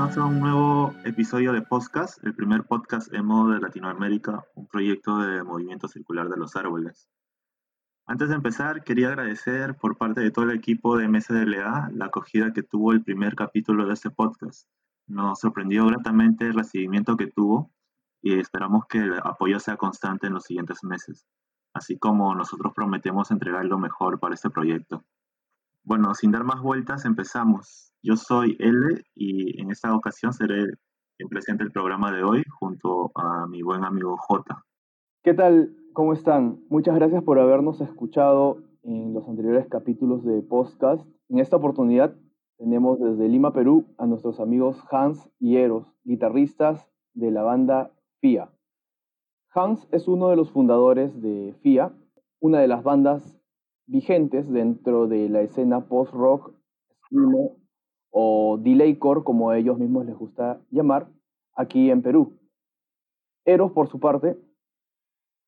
bienvenidos un nuevo episodio de podcast, el primer podcast emo de Latinoamérica, un proyecto de movimiento circular de los árboles. Antes de empezar, quería agradecer por parte de todo el equipo de MSDLA la acogida que tuvo el primer capítulo de este podcast. Nos sorprendió gratamente el recibimiento que tuvo y esperamos que el apoyo sea constante en los siguientes meses, así como nosotros prometemos entregar lo mejor para este proyecto. Bueno, sin dar más vueltas, empezamos. Yo soy L y en esta ocasión seré quien presente el programa de hoy junto a mi buen amigo J. ¿Qué tal? ¿Cómo están? Muchas gracias por habernos escuchado en los anteriores capítulos de podcast. En esta oportunidad tenemos desde Lima, Perú, a nuestros amigos Hans y Eros, guitarristas de la banda FIA. Hans es uno de los fundadores de FIA, una de las bandas vigentes dentro de la escena post-rock, o delaycore, como a ellos mismos les gusta llamar, aquí en Perú. Eros, por su parte,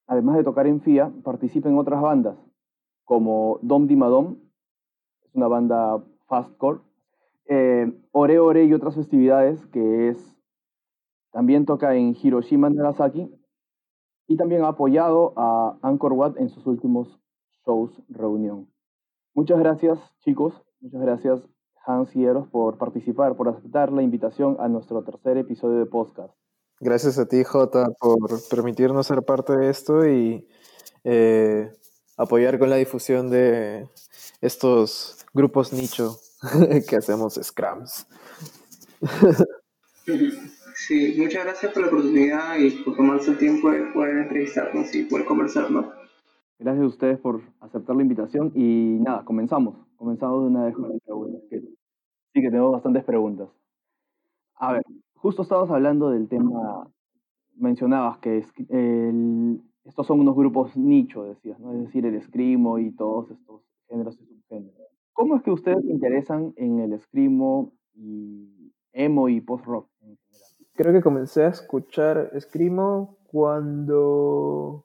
además de tocar en FIA, participa en otras bandas, como Dom Di Madom, es una banda fastcore, eh, Ore Ore y otras festividades, que es también toca en Hiroshima, Nagasaki, y también ha apoyado a Angkor Wat en sus últimos shows reunión. Muchas gracias, chicos. Muchas gracias, Hans y Eros, por participar, por aceptar la invitación a nuestro tercer episodio de podcast. Gracias a ti, Jota, por permitirnos ser parte de esto y eh, apoyar con la difusión de estos grupos nicho que hacemos scrums. Sí, muchas gracias por la oportunidad y por tomarse el tiempo de poder entrevistarnos y poder conversarnos. Gracias a ustedes por aceptar la invitación y nada, comenzamos. Comenzamos de una vez con las preguntas. sí, que tengo bastantes preguntas. A ver, justo estabas hablando del tema, mencionabas que estos son unos grupos nicho, decías, ¿no? Es decir, el escrimo y todos estos géneros y subgéneros. ¿Cómo es que ustedes se interesan en el escrimo y emo y post-rock en general? Creo que comencé a escuchar escrimo cuando...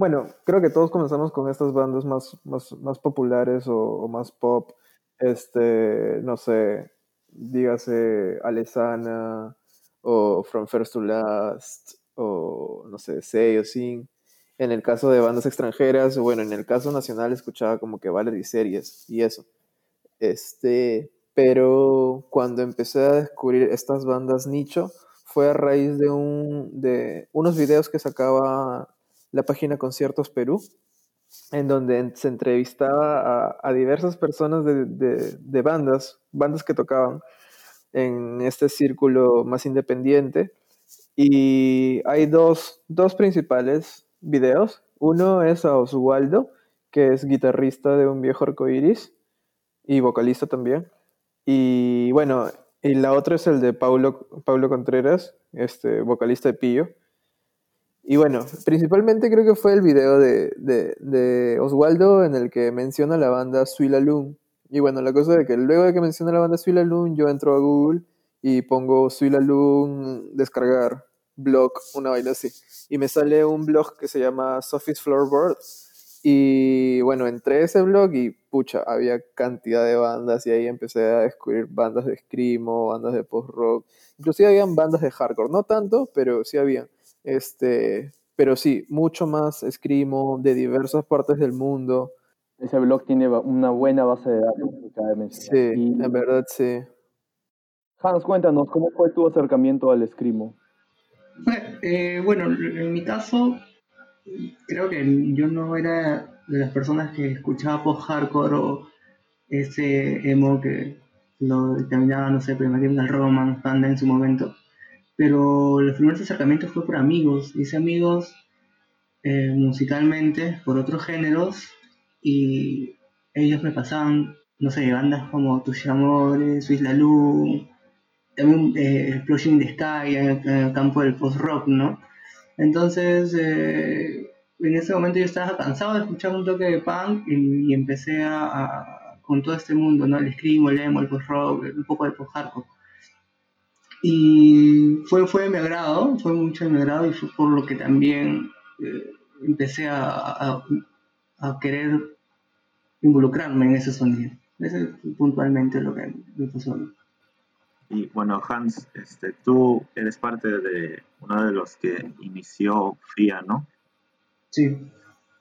Bueno, creo que todos comenzamos con estas bandas más, más, más populares o, más pop. Este, no sé, dígase Alesana o From First to Last o no sé, Say o Sing. En el caso de bandas extranjeras, bueno, en el caso nacional escuchaba como que Valerie Series y eso. Este, pero cuando empecé a descubrir estas bandas nicho fue a raíz de, un, de unos videos que sacaba la página Conciertos Perú, en donde se entrevistaba a, diversas personas de, de, bandas, bandas que tocaban en este círculo más independiente. Y hay dos, dos principales videos. Uno es a Oswaldo, que es guitarrista de un viejo arcoiris y vocalista también. Y bueno, y la otra es el de Paulo, Paulo Contreras, este, vocalista de Pillo. Y bueno, principalmente creo que fue el video de, de, Oswaldo en el que menciona la banda Suila Loon. Y bueno, la cosa es que luego de que menciona la banda Suila Loon, yo entro a Google y pongo Suila Loon descargar blog, una vaina así. Y me sale un blog que se llama Sophie's Floorboard. Y bueno, entré a ese blog y pucha, había cantidad de bandas y ahí empecé a descubrir bandas de screamo, bandas de post-rock. Inclusive habían bandas de hardcore, no tanto, pero sí habían. Este, pero sí, mucho más escrimo de diversas partes del mundo. Ese blog tiene una buena base de datos. Sí, en verdad sí. Hans, cuéntanos, ¿cómo fue tu acercamiento al escrimo? Eh, bueno, en mi caso, creo que yo no era de las personas que escuchaba post-hardcore o ese emo que lo determinaba, no sé, Primary Roman, Panda en su momento pero los primeros acercamientos fue por amigos, hice amigos eh, musicalmente por otros géneros y ellos me pasaban, no sé, bandas como Tus Amores, Swiss La Luz, también eh, Explosion in the Sky en el, campo del post-rock, ¿no? Entonces, eh, en ese momento yo estaba cansado de escuchar un toque de punk y, empecé a, con todo este mundo, ¿no? El screamo, el emo, el post-rock, un poco de post-hardcore. Y fue, fue de mi agrado, fue mucho de mi agrado y fue por lo que también eh, empecé a, a, querer involucrarme en ese sonido. Ese es puntualmente lo que me pasó. Y bueno, Hans, este, tú eres parte de uno de los que inició FIA, ¿no? Sí.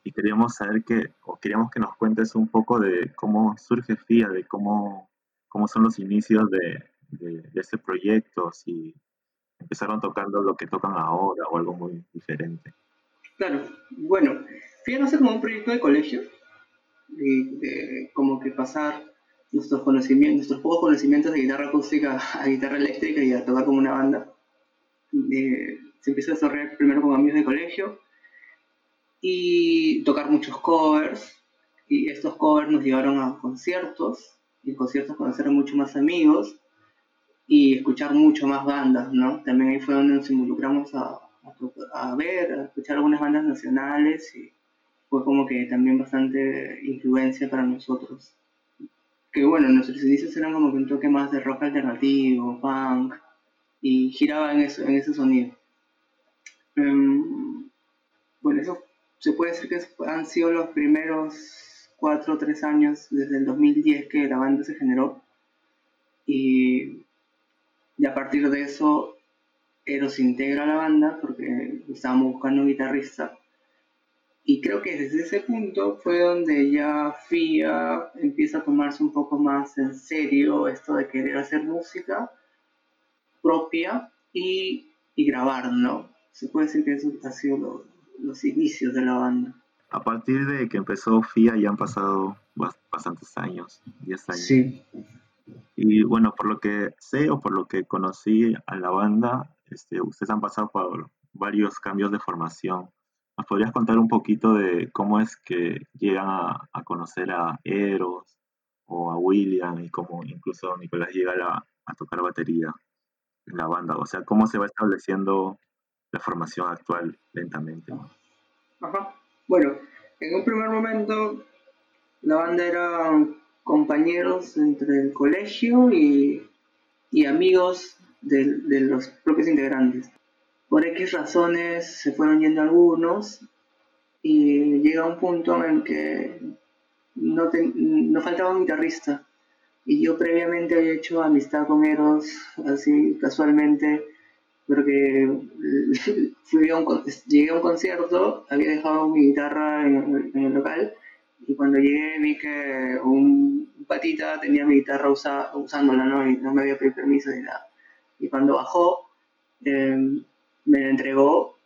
Y queríamos saber que, o queríamos que nos cuentes un poco de cómo surge FIA, de cómo, cómo son los inicios de, de, de este proyecto, si empezaron tocando lo que tocan ahora o algo muy diferente. Claro, bueno, nace como un proyecto de colegio, de, como que pasar nuestros conocimientos, nuestros pocos conocimientos de guitarra acústica a guitarra eléctrica y a tocar como una banda. Eh, se empieza a desarrollar primero con amigos de colegio y tocar muchos covers. Y estos covers nos llevaron a conciertos y en conciertos conocer a muchos más amigos y escuchar mucho más bandas, ¿no? También ahí fue donde nos involucramos a, a, ver, a escuchar algunas bandas nacionales y fue como que también bastante influencia para nosotros. Que bueno, nuestros inicios eran como que un toque más de rock alternativo, punk, y giraba en, eso, en ese sonido. Um, bueno, eso se puede decir que han sido los primeros cuatro o tres años desde el 2010 que la banda se generó. Y, y a partir de eso, Eros integra la banda porque estábamos buscando un guitarrista. Y creo que desde ese punto fue donde ya FIA empieza a tomarse un poco más en serio esto de querer hacer música propia y, y grabar, ¿no? Se puede decir que eso ha sido lo, los inicios de la banda. A partir de que empezó FIA ya han pasado bastantes años, 10 años. Sí. Y bueno, por lo que sé o por lo que conocí a la banda, este, ustedes han pasado por varios cambios de formación. ¿Nos podrías contar un poquito de cómo es que llegan a, conocer a Eros o a William y cómo incluso Nicolás llega a, a tocar batería en la banda? O sea, cómo se va estableciendo la formación actual lentamente. Ajá. Bueno, en un primer momento la banda era compañeros entre el colegio y, y amigos de, los propios integrantes. Por X razones se fueron yendo algunos y llega un punto en que no, no faltaba un guitarrista. Y yo previamente había hecho amistad con Eros, así casualmente, porque fui a un, llegué a un concierto, había dejado mi guitarra en, el local y cuando llegué vi que un patita tenía mi guitarra usa, usándola, ¿no? Y no me había pedido permiso ni nada. Y cuando bajó, eh, me la entregó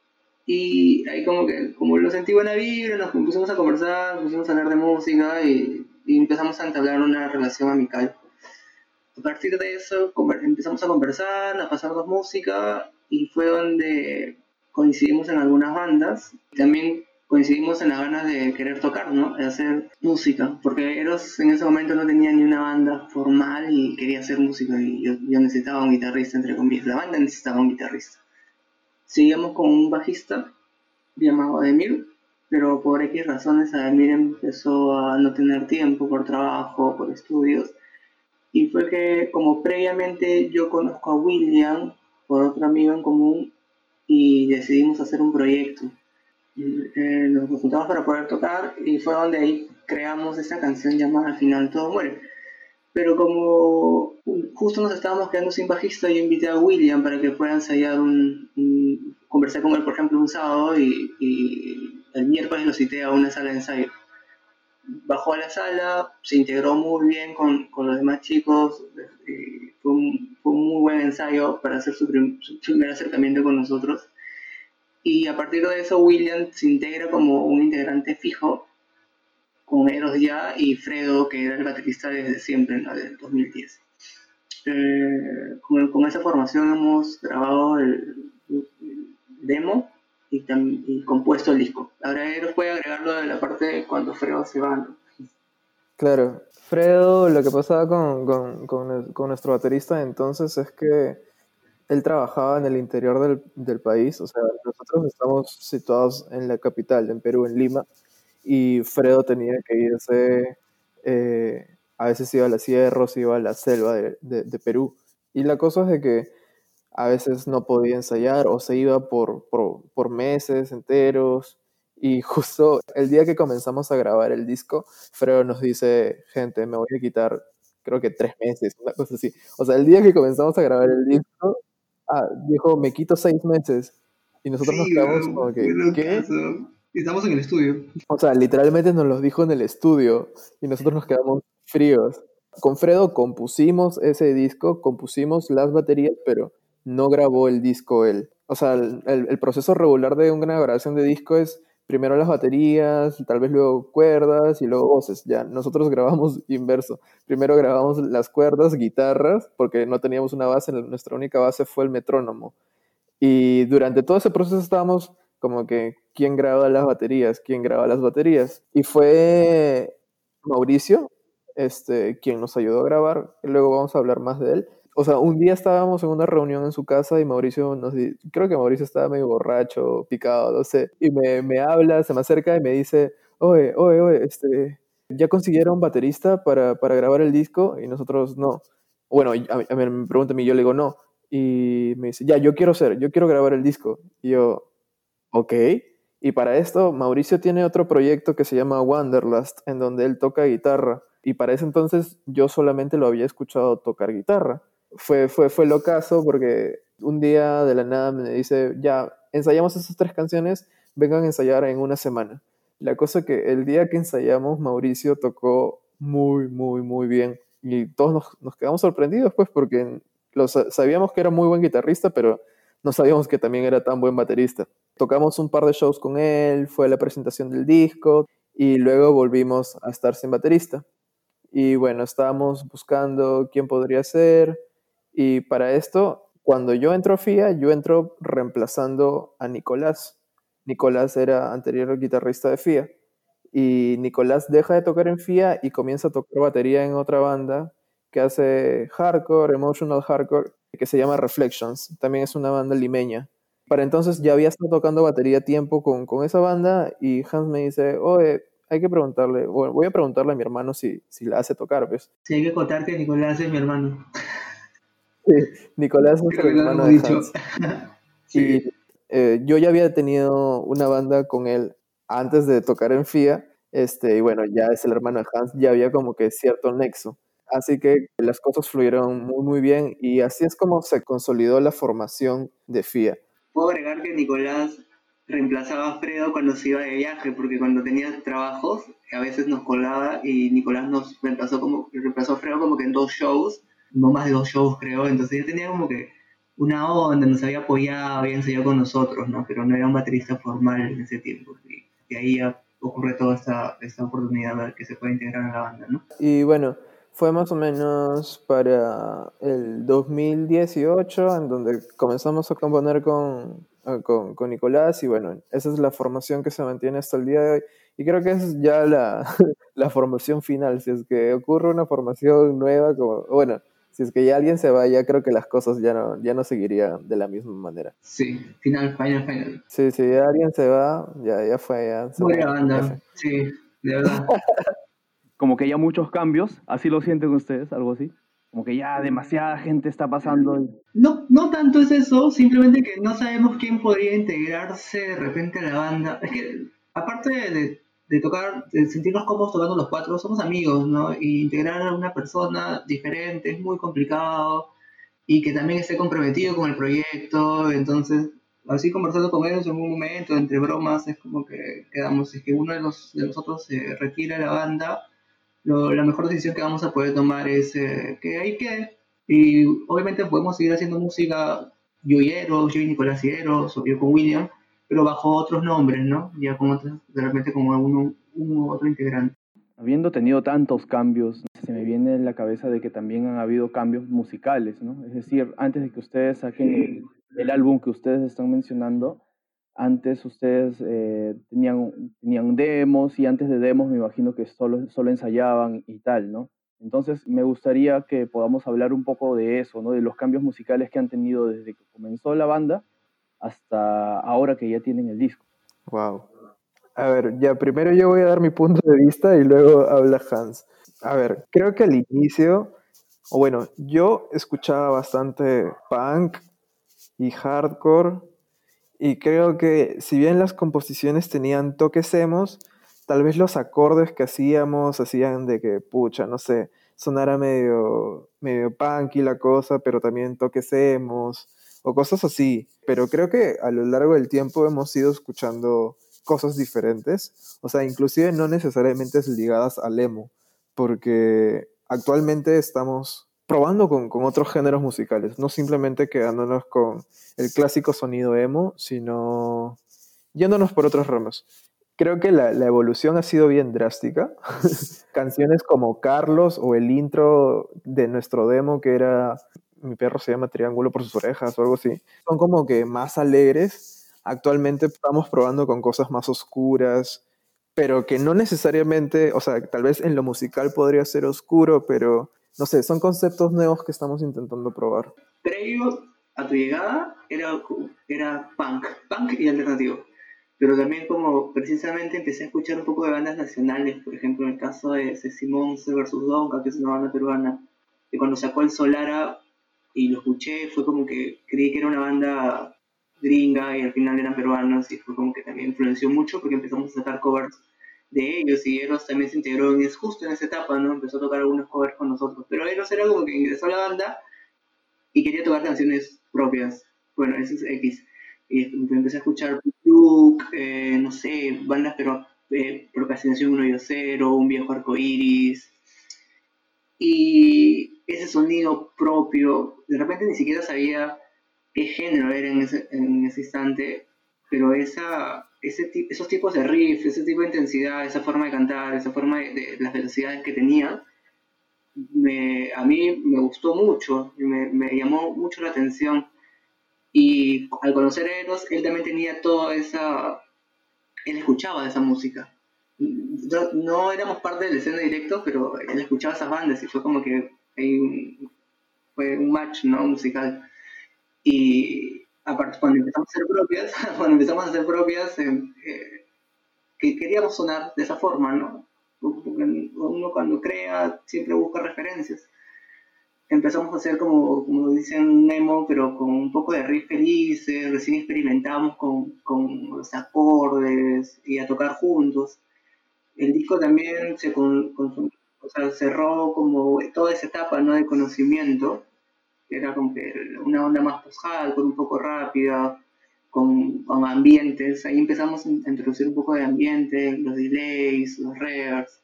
y ahí como que, como lo sentí buena vibra, nos pusimos a conversar, nos pusimos a hablar de música y, y empezamos a entablar una relación amical. A partir de eso empezamos a conversar, a pasarnos música y fue donde coincidimos en algunas bandas. También coincidimos en las ganas de querer tocar, ¿no? De hacer música, porque Eros en ese momento no tenía ni una banda formal y quería hacer música y yo, yo necesitaba un guitarrista, entre comillas. La banda necesitaba un guitarrista. Seguíamos con un bajista llamado Ademir, pero por X razones Ademir empezó a no tener tiempo por trabajo, por estudios, y fue que como previamente yo conozco a William por otro amigo en común y decidimos hacer un proyecto. Eh, nos juntamos para poder tocar y fue donde ahí creamos esa canción llamada Al final todo muere. Pero como justo nos estábamos quedando sin bajista, yo invité a William para que pueda ensayar un, un conversé con él por ejemplo un sábado y, el miércoles lo cité a una sala de ensayo bajó a la sala, se integró muy bien con, con los demás chicos, eh, fue, un, fue, un, muy buen ensayo para hacer su, primer acercamiento con nosotros. Y a partir de eso, William se integra como un integrante fijo con Eros ya y Fredo, que era el baterista desde siempre, ¿no? desde el 2010. Eh, con, con, esa formación hemos grabado el, el demo y, y, compuesto el disco. Ahora él puede agregarlo de la parte de cuando Fredo se va. ¿no? Claro, Fredo, lo que pasaba con, con, con, con, nuestro baterista entonces es que él trabajaba en el interior del, del, país, o sea, nosotros estamos situados en la capital, en Perú, en Lima, y Fredo tenía que irse, eh, a veces iba a la sierra, se iba a la selva de, de, Perú. Y la cosa es de que a veces no podía ensayar o se iba por, por, por, meses enteros. Y justo el día que comenzamos a grabar el disco, Fredo nos dice, gente, me voy a quitar creo que tres meses, una cosa así. O sea, el día que comenzamos a grabar el disco, ah, dijo, me quito seis meses. Y nosotros nos quedamos como que, ¿qué? Estamos en el estudio. O sea, literalmente nos lo dijo en el estudio y nosotros nos quedamos fríos. Con Fredo compusimos ese disco, compusimos las baterías, pero no grabó el disco él. O sea, el, el proceso regular de una grabación de disco es primero las baterías, tal vez luego cuerdas y luego voces. Ya, nosotros grabamos inverso. Primero grabamos las cuerdas, guitarras, porque no teníamos una base, nuestra única base fue el metrónomo. Y durante todo ese proceso estábamos como que, ¿quién graba las baterías? ¿Quién graba las baterías? Y fue Mauricio, este, quien nos ayudó a grabar. Luego vamos a hablar más de él o sea, un día estábamos en una reunión en su casa y Mauricio nos dice, creo que Mauricio estaba medio borracho, picado, no sé, y me, me habla, se me acerca y me dice, oye, oye, oye, este, ¿ya consiguieron baterista para, para grabar el disco? Y nosotros no. Bueno, a, mí, me pregunta a mí, yo le digo no. Y me dice, ya, yo quiero ser, yo quiero grabar el disco. Y yo, ok. Y para esto, Mauricio tiene otro proyecto que se llama Wanderlust, en donde él toca guitarra. Y para ese entonces yo solamente lo había escuchado tocar guitarra fue, fue, fue locazo porque un día de la nada me dice, ya, ensayamos esas tres canciones, vengan a ensayar en una semana. La cosa que el día que ensayamos, Mauricio tocó muy, muy, muy bien. Y todos nos, quedamos sorprendidos, pues, porque sabíamos que era muy buen guitarrista, pero no sabíamos que también era tan buen baterista. Tocamos un par de shows con él, fue la presentación del disco y luego volvimos a estar sin baterista. Y bueno, estábamos buscando quién podría ser y para esto, cuando yo entro a FIA, yo entro reemplazando a Nicolás. Nicolás era anterior guitarrista de FIA. Y Nicolás deja de tocar en FIA y comienza a tocar batería en otra banda que hace hardcore, emotional hardcore, que se llama Reflections. También es una banda limeña. Para entonces ya había estado tocando batería tiempo con, con esa banda y Hans me dice, oye, hay que preguntarle, voy a preguntarle a mi hermano si, si la hace tocar, ¿ves? Pues". Sí, hay que contar que Nicolás es mi hermano. Nicolás es el hermano de Hans. Y eh, yo ya había tenido una banda con él antes de tocar en FIA, este, y bueno, ya es el hermano de Hans, ya había como que cierto nexo. Así que las cosas fluyeron muy, muy bien y así es como se consolidó la formación de FIA. Puedo agregar que Nicolás reemplazaba a Fredo cuando se iba de viaje, porque cuando tenía trabajos, a veces nos colaba y Nicolás nos reemplazó, como, reemplazó a Fredo como que en dos shows no más de dos shows creo, entonces ya tenía como que una onda, nos había apoyado, había ensayado con nosotros, ¿no? Pero no era un baterista formal en ese tiempo. Y, ahí ocurre toda esta, esta oportunidad que se puede integrar en la banda, ¿no? Y bueno, fue más o menos para el 2018 en donde comenzamos a componer con, con, con, Nicolás y bueno, esa es la formación que se mantiene hasta el día de hoy. Y creo que es ya la, la formación final, si es que ocurre una formación nueva, como, bueno, si es que ya alguien se va, ya creo que las cosas ya no, ya no seguirían de la misma manera. Sí, final, final, final. Sí, si ya alguien se va, ya, ya fue, ya. Buena banda, sí, de verdad. Como que ya muchos cambios, así lo sienten ustedes, algo así. Como que ya demasiada gente está pasando. No, no tanto es eso, simplemente que no sabemos quién podría integrarse de repente a la banda. Es que, aparte de, de tocar, de sentirnos cómodos tocando los cuatro, somos amigos, ¿no? Y integrar a una persona diferente es muy complicado y que también esté comprometido con el proyecto, entonces, así conversando con ellos en un momento, entre bromas, es como que quedamos, es que uno de los de nosotros se retira de la banda, la mejor decisión que vamos a poder tomar es eh, que hay que, y obviamente podemos seguir haciendo música. Yo y Eros, yo y Nicolás y Eros, o yo con William, pero bajo otros nombres, ¿no? Ya con otros, de repente como uno, u otro integrante. Habiendo tenido tantos cambios, se me viene en la cabeza de que también han habido cambios musicales, ¿no? Es decir, antes de que ustedes saquen el, álbum que ustedes están mencionando, antes ustedes eh, tenían, tenían demos y antes de demos me imagino que solo, solo ensayaban y tal, ¿no? Entonces me gustaría que podamos hablar un poco de eso, ¿no? De los cambios musicales que han tenido desde que comenzó la banda hasta ahora que ya tienen el disco. Wow. A ver, ya primero yo voy a dar mi punto de vista y luego habla Hans. A ver, creo que al inicio, o bueno, yo escuchaba bastante punk y hardcore y creo que si bien las composiciones tenían toques emos, tal vez los acordes que hacíamos hacían de que, pucha, no sé, sonara medio, medio punky la cosa, pero también toquesemos o cosas así. Pero creo que a lo largo del tiempo hemos ido escuchando cosas diferentes, o sea, inclusive no necesariamente ligadas al emo, porque actualmente estamos probando con, con, otros géneros musicales, no simplemente quedándonos con el clásico sonido emo, sino yéndonos por otros ramas. Creo que la, la evolución ha sido bien drástica. Canciones como Carlos o el intro de nuestro demo que era Mi perro se llama Triángulo por sus orejas o algo así, son como que más alegres. Actualmente estamos probando con cosas más oscuras, pero que no necesariamente, o sea, tal vez en lo musical podría ser oscuro, pero no sé, son conceptos nuevos que estamos intentando probar. Previo a tu llegada era, era punk, punk y alternativo. Pero también como precisamente empecé a escuchar un poco de bandas nacionales, por ejemplo en el caso de Simón vs Donka, que es una banda peruana, y cuando sacó el Solara y lo escuché fue como que creí que era una banda gringa y al final eran peruanos y fue como que también influenció mucho porque empezamos a sacar covers de ellos y Eros también se integró en, justo en esa etapa, ¿no? Empezó a tocar algunos covers con nosotros, pero Eros era como que ingresó a la banda y quería tocar canciones propias. Bueno, eso es X. Y empecé a escuchar Duke, eh, no sé, bandas pero eh, Procrastinación 1 y 0, Un viejo arco iris. Y ese sonido propio, de repente ni siquiera sabía qué género era en ese, en ese instante, pero esa, ese, esos tipos de riff, ese tipo de intensidad, esa forma de cantar, esa forma de, las velocidades que tenía, me, a mí me gustó mucho, me, me, llamó mucho la atención. Y al conocer a Eros, él también tenía toda esa... Él escuchaba esa música. No, éramos parte de la escena directo, pero él escuchaba esas bandas y fue como que fue un match ¿no? musical. Y, aparte cuando empezamos a hacer propias, cuando empezamos a hacer propias, eh, eh, que queríamos sonar de esa forma, ¿no? uno cuando crea siempre busca referencias. Empezamos a hacer como, como dicen Nemo, pero con un poco de riff felices, recién experimentamos con, con los acordes y a tocar juntos. El disco también se con, o sea, cerró como toda esa etapa ¿no? de conocimiento era como que una onda más post con un poco rápida, con, con, ambientes. Ahí empezamos a introducir un poco de ambiente, los delays, los reverbs.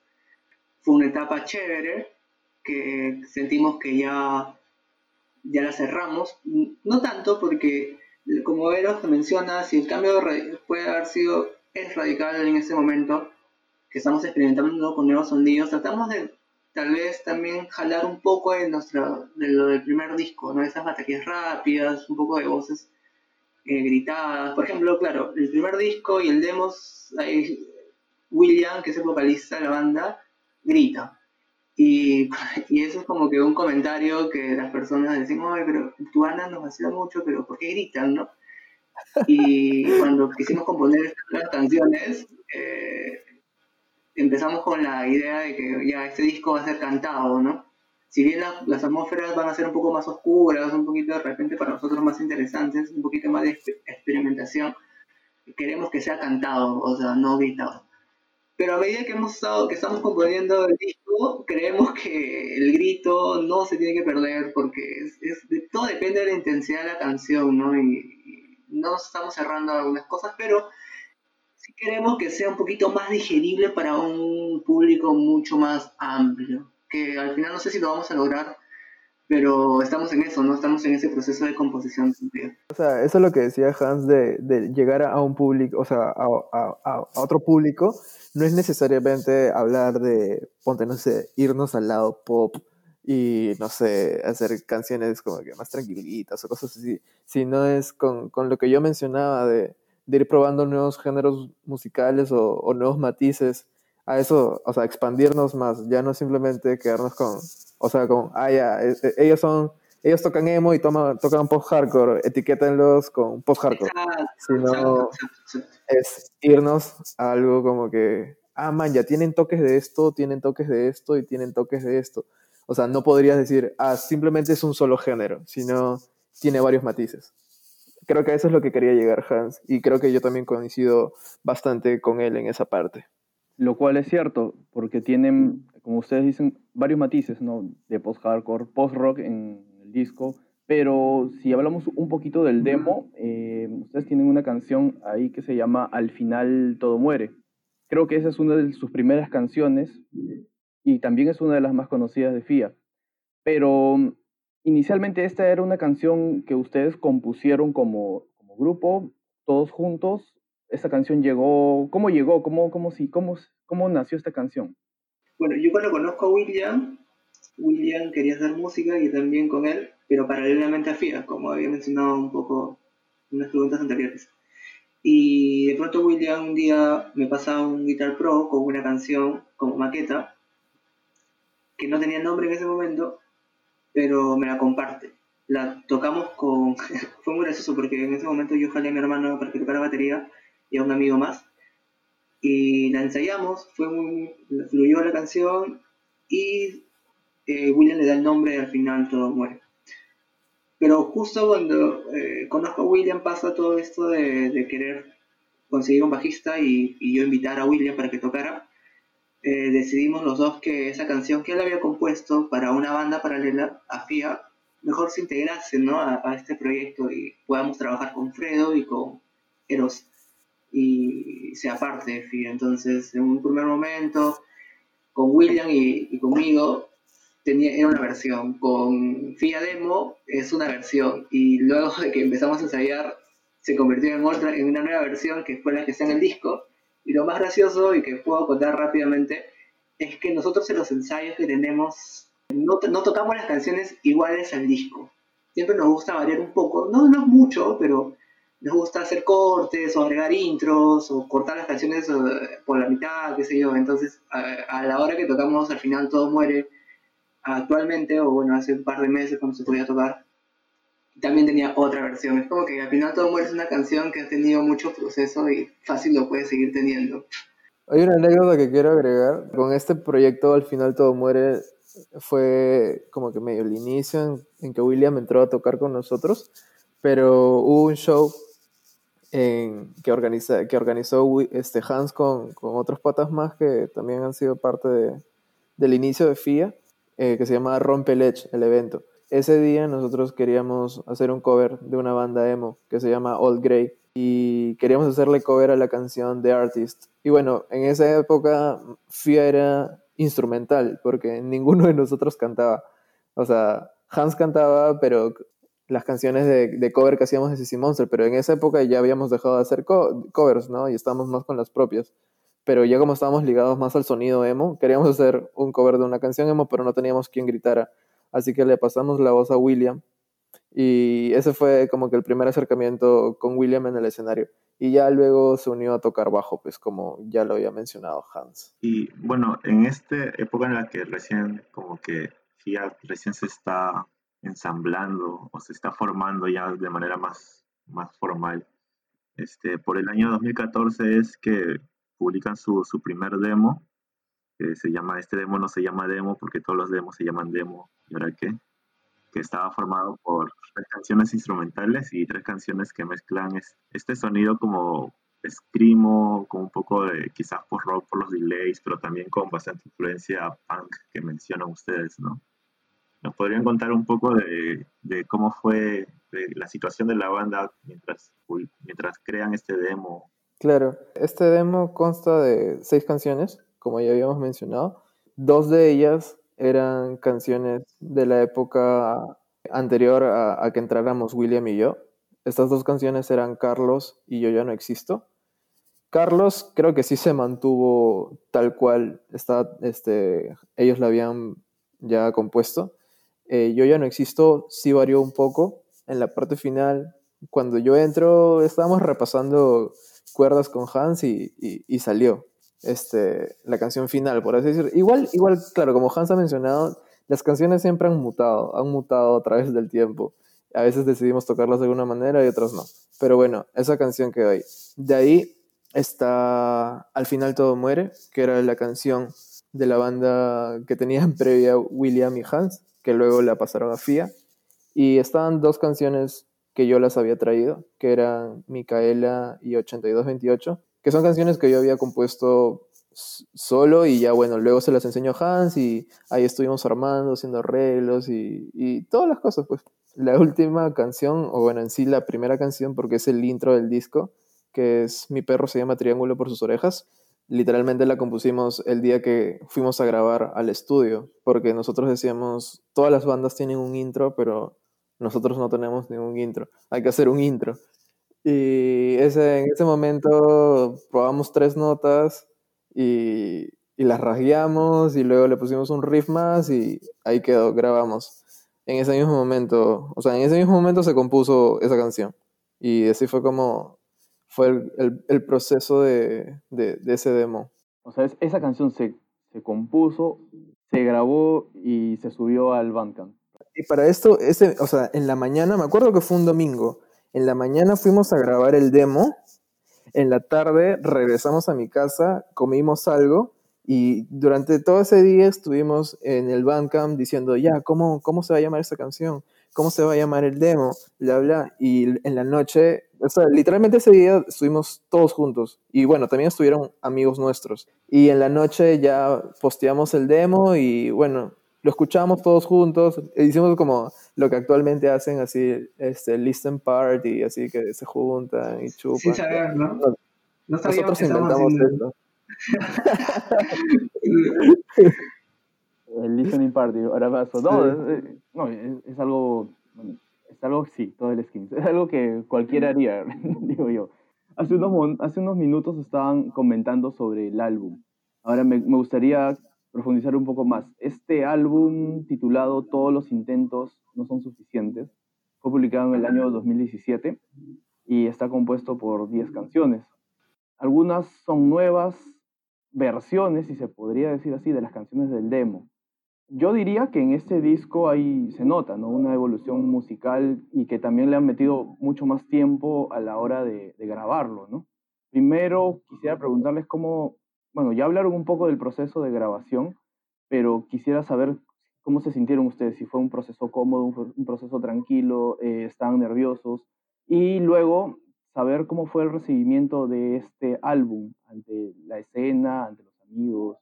Fue una etapa chévere que sentimos que ya, ya la cerramos. No tanto porque, como Eros te menciona, si el cambio puede haber sido, es radical en ese momento, que estamos experimentando con nuevos sonidos, tratamos de tal vez también jalar un poco de, nuestra, de lo del primer disco, ¿no? Esas baterías rápidas, un poco de voces eh, gritadas. Por ejemplo, claro, el primer disco y el demos, William, que es el vocalista de la banda, grita. Y, y, eso es como que un comentario que las personas dicen, oye, pero tu banda nos vacila mucho, pero ¿por qué gritan, no? Y cuando quisimos componer estas canciones, eh, empezamos con la idea de que ya este disco va a ser cantado, ¿no? Si bien las atmósferas van a ser un poco más oscuras, un poquito de repente para nosotros más interesantes, un poquito más de experimentación, queremos que sea cantado, o sea, no gritado. Pero a medida que hemos estado, que estamos componiendo el disco, creemos que el grito no se tiene que perder porque es, todo depende de la intensidad de la canción, ¿no? Y, y no estamos cerrando algunas cosas, pero queremos que sea un poquito más digerible para un público mucho más amplio, que al final no sé si lo vamos a lograr, pero estamos en eso, ¿no? Estamos en ese proceso de composición. O sea, eso es lo que decía Hans de, de llegar a un público, o sea, a, a, a, otro público, no es necesariamente hablar de, ponte, no sé, irnos al lado pop y, no sé, hacer canciones como que más tranquilitas o cosas así, sino es con, con lo que yo mencionaba de de ir probando nuevos géneros musicales o, nuevos matices, a eso, o sea, expandirnos más, ya no simplemente quedarnos con, o sea, con, ah, ya, e, e, ellos son, ellos tocan emo y toman, tocan post-hardcore, etiquétenlos con post-hardcore, sino es irnos a algo como que, ah, man, ya tienen toques de esto, tienen toques de esto y tienen toques de esto. O sea, no podrías decir, ah, simplemente es un solo género, sino tiene varios matices creo que eso es lo que quería llegar Hans y creo que yo también coincido bastante con él en esa parte. Lo cual es cierto, porque tienen, como ustedes dicen, varios matices, ¿no? De post-hardcore, post-rock en el disco, pero si hablamos un poquito del demo, eh, ustedes tienen una canción ahí que se llama Al final todo muere. Creo que esa es una de sus primeras canciones y también es una de las más conocidas de FIA. Pero inicialmente esta era una canción que ustedes compusieron como, grupo, todos juntos. Esta canción llegó, ¿cómo llegó? ¿Cómo, cómo, si, cómo, ¿Cómo nació esta canción? Bueno, yo cuando conozco a William, William quería hacer música y también con él, pero paralelamente a FIA, como había mencionado un poco en las preguntas anteriores. Y de pronto William un día me pasa un Guitar Pro con una canción como maqueta, que no tenía nombre en ese momento, pero me la comparte. La tocamos con... Fue muy gracioso porque en ese momento yo jalé a mi hermano para que tocara batería y a un amigo más. Y la ensayamos, fue muy... fluyó la canción y eh, William le da el nombre y al final todo muere. Pero justo cuando eh, conozco a William pasa todo esto de, querer conseguir un bajista y, yo invitar a William para que tocara. Eh, decidimos los dos que esa canción que él había compuesto para una banda paralela a FIA, mejor se integrase ¿no? a, este proyecto y podamos trabajar con Fredo y con Eros y sea parte de FIA. Entonces, en un primer momento, con William y, conmigo, tenía, era una versión. Con FIA Demo es una versión. Y luego de que empezamos a ensayar, se convirtió en otra, en una nueva versión que fue la que está en el disco. Y lo más gracioso y que puedo contar rápidamente es que nosotros en los ensayos que tenemos no, no tocamos las canciones iguales al disco. Siempre nos gusta variar un poco, no, no mucho, pero nos gusta hacer cortes o agregar intros o cortar las canciones eh, por la mitad, qué sé yo. Entonces, a, la hora que tocamos al final todo muere, actualmente, o bueno, hace un par de meses cuando se podía tocar, también tenía otra versión. Es como que al final todo muere es una canción que ha tenido mucho proceso y fácil lo puede seguir teniendo. Hay una anécdota que quiero agregar. Con este proyecto, al final todo muere, fue como que medio el inicio en, que William entró a tocar con nosotros, pero hubo un show en, que, organiza, que organizó este Hans con, con otros patas más que también han sido parte de, del inicio de FIA, eh, que se llama Rompelech, el evento. Ese día nosotros queríamos hacer un cover de una banda emo que se llama Old Grey y queríamos hacerle cover a la canción The Artist. Y bueno, en esa época FIA era instrumental porque ninguno de nosotros cantaba. O sea, Hans cantaba, pero las canciones de, cover que hacíamos de Sissy Monster, pero en esa época ya habíamos dejado de hacer covers, ¿no? Y estábamos más con las propias. Pero ya como estábamos ligados más al sonido emo, queríamos hacer un cover de una canción emo, pero no teníamos quien gritara. Así que le pasamos la voz a William. Y ese fue como que el primer acercamiento con William en el escenario. Y ya luego se unió a tocar bajo, pues como ya lo había mencionado Hans. Y bueno, en esta época en la que recién como que Fiat recién se está ensamblando o se está formando ya de manera más, más formal. Este, por el año 2014 es que publican su, su primer demo, que se llama, este demo no se llama demo porque todos los demos se llaman demo, ¿y ahora qué? Que estaba formado por tres canciones instrumentales y tres canciones que mezclan este sonido como escrimo, con un poco de quizás por rock por los delays, pero también con bastante influencia punk que mencionan ustedes, ¿no? ¿Nos podrían contar un poco de, cómo fue la situación de la banda mientras, mientras crean este demo? Claro, este demo consta de seis canciones, como ya habíamos mencionado. Dos de ellas eran canciones de la época anterior a, que entráramos William y yo. Estas dos canciones eran Carlos y Yo ya no existo. Carlos creo que sí se mantuvo tal cual está, este, ellos la habían ya compuesto. Eh, yo ya no existo, sí varió un poco. En la parte final, cuando yo entro, estábamos repasando cuerdas con Hans y, y, salió este, la canción final, por así decirlo. Igual, igual, claro, como Hans ha mencionado, las canciones siempre han mutado, han mutado a través del tiempo. A veces decidimos tocarlas de alguna manera y otras no. Pero bueno, esa canción quedó ahí. De ahí está Al final todo muere, que era la canción de la banda que tenían previa William y Hans, que luego la pasaron a FIA. Y estaban dos canciones que yo las había traído, que eran Micaela y 8228, que son canciones que yo había compuesto solo y ya bueno, luego se las enseñó Hans y ahí estuvimos armando, haciendo arreglos y, y todas las cosas, pues. La última canción, o bueno, en sí la primera canción, porque es el intro del disco, que es Mi perro se llama Triángulo por sus orejas, literalmente la compusimos el día que fuimos a grabar al estudio, porque nosotros decíamos, todas las bandas tienen un intro, pero nosotros no tenemos ningún intro, hay que hacer un intro. Y ese, en ese momento probamos tres notas y, y las rasgueamos y luego le pusimos un riff más y ahí quedó, grabamos. En ese mismo momento, o sea, en ese mismo momento se compuso esa canción. Y así fue como fue el, el, proceso de, de, de, ese demo. O sea, esa canción se, se compuso, se grabó y se subió al Bandcamp. Y para esto, ese, o sea, en la mañana, me acuerdo que fue un domingo, en la mañana fuimos a grabar el demo, en la tarde regresamos a mi casa, comimos algo y durante todo ese día estuvimos en el Bandcamp diciendo, ya, ¿cómo, ¿cómo se va a llamar esta canción? ¿Cómo se va a llamar el demo? Bla, bla. Y en la noche, o sea, literalmente ese día estuvimos todos juntos. Y bueno, también estuvieron amigos nuestros. Y en la noche ya posteamos el demo y bueno, lo escuchamos todos juntos, e hicimos como lo que actualmente hacen, así, este, listen party, así que se juntan y chupan. Sin saber, ¿no? No, Nosotros inventamos eso. El listening party, ahora paso. No, es, no es, es, algo, es algo, sí, todo el skin. Es algo que cualquiera haría, digo yo. Hace unos, hace unos minutos estaban comentando sobre el álbum. Ahora me, me gustaría profundizar un poco más. Este álbum titulado Todos los intentos no son suficientes fue publicado en el año 2017 y está compuesto por 10 canciones. Algunas son nuevas versiones, si se podría decir así, de las canciones del demo. Yo diría que en este disco ahí se nota ¿no? una evolución musical y que también le han metido mucho más tiempo a la hora de, de grabarlo. ¿no? Primero quisiera preguntarles cómo, bueno, ya hablaron un poco del proceso de grabación, pero quisiera saber cómo se sintieron ustedes, si fue un proceso cómodo, un, un proceso tranquilo, eh, estaban nerviosos, y luego saber cómo fue el recibimiento de este álbum ante la escena, ante los amigos,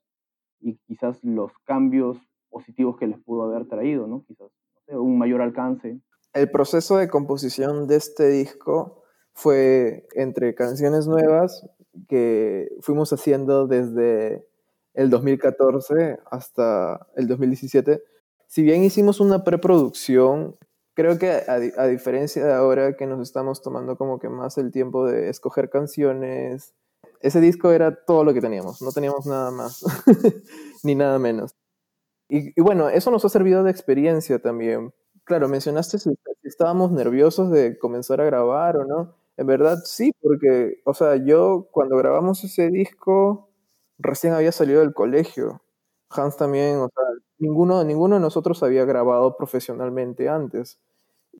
y quizás los cambios positivos que les pudo haber traído, ¿no? Quizás no sé, un mayor alcance. El proceso de composición de este disco fue entre canciones nuevas que fuimos haciendo desde el 2014 hasta el 2017. Si bien hicimos una preproducción, creo que a, diferencia de ahora que nos estamos tomando como que más el tiempo de escoger canciones, ese disco era todo lo que teníamos, no teníamos nada más, ni nada menos. Y, y, bueno, eso nos ha servido de experiencia también. Claro, mencionaste si, si estábamos nerviosos de comenzar a grabar o no. En verdad sí, porque, o sea, yo cuando grabamos ese disco recién había salido del colegio. Hans también, o sea, ninguno, ninguno de nosotros había grabado profesionalmente antes.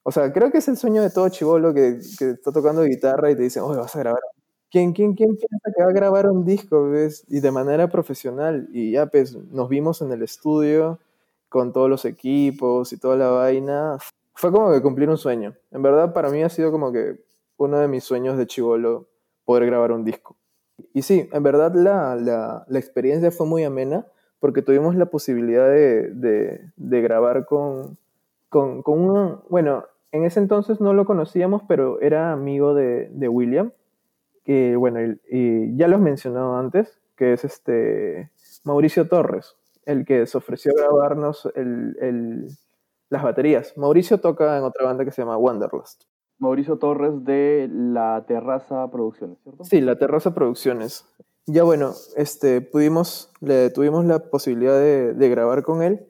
O sea, creo que es el sueño de todo chivolo que, está tocando guitarra y te dicen, oye, vas a grabar. ¿Quién, quién, quién piensa que va a grabar un disco, ves? Y de manera profesional. Y ya, pues, nos vimos en el estudio con todos los equipos y toda la vaina. Fue como que cumplir un sueño. En verdad, para mí ha sido como que uno de mis sueños de chivolo poder grabar un disco. Y sí, en verdad la, la, experiencia fue muy amena porque tuvimos la posibilidad de, de, grabar con, con, un, bueno, en ese entonces no lo conocíamos, pero era amigo de, William, que bueno, y, y ya lo he mencionado antes, que es este Mauricio Torres, el que se ofreció a grabarnos el, el, las baterías. Mauricio toca en otra banda que se llama Wanderlust. Mauricio Torres de La Terraza Producciones, ¿cierto? Sí, La Terraza Producciones. Ya bueno, este, pudimos, le tuvimos la posibilidad de, de, grabar con él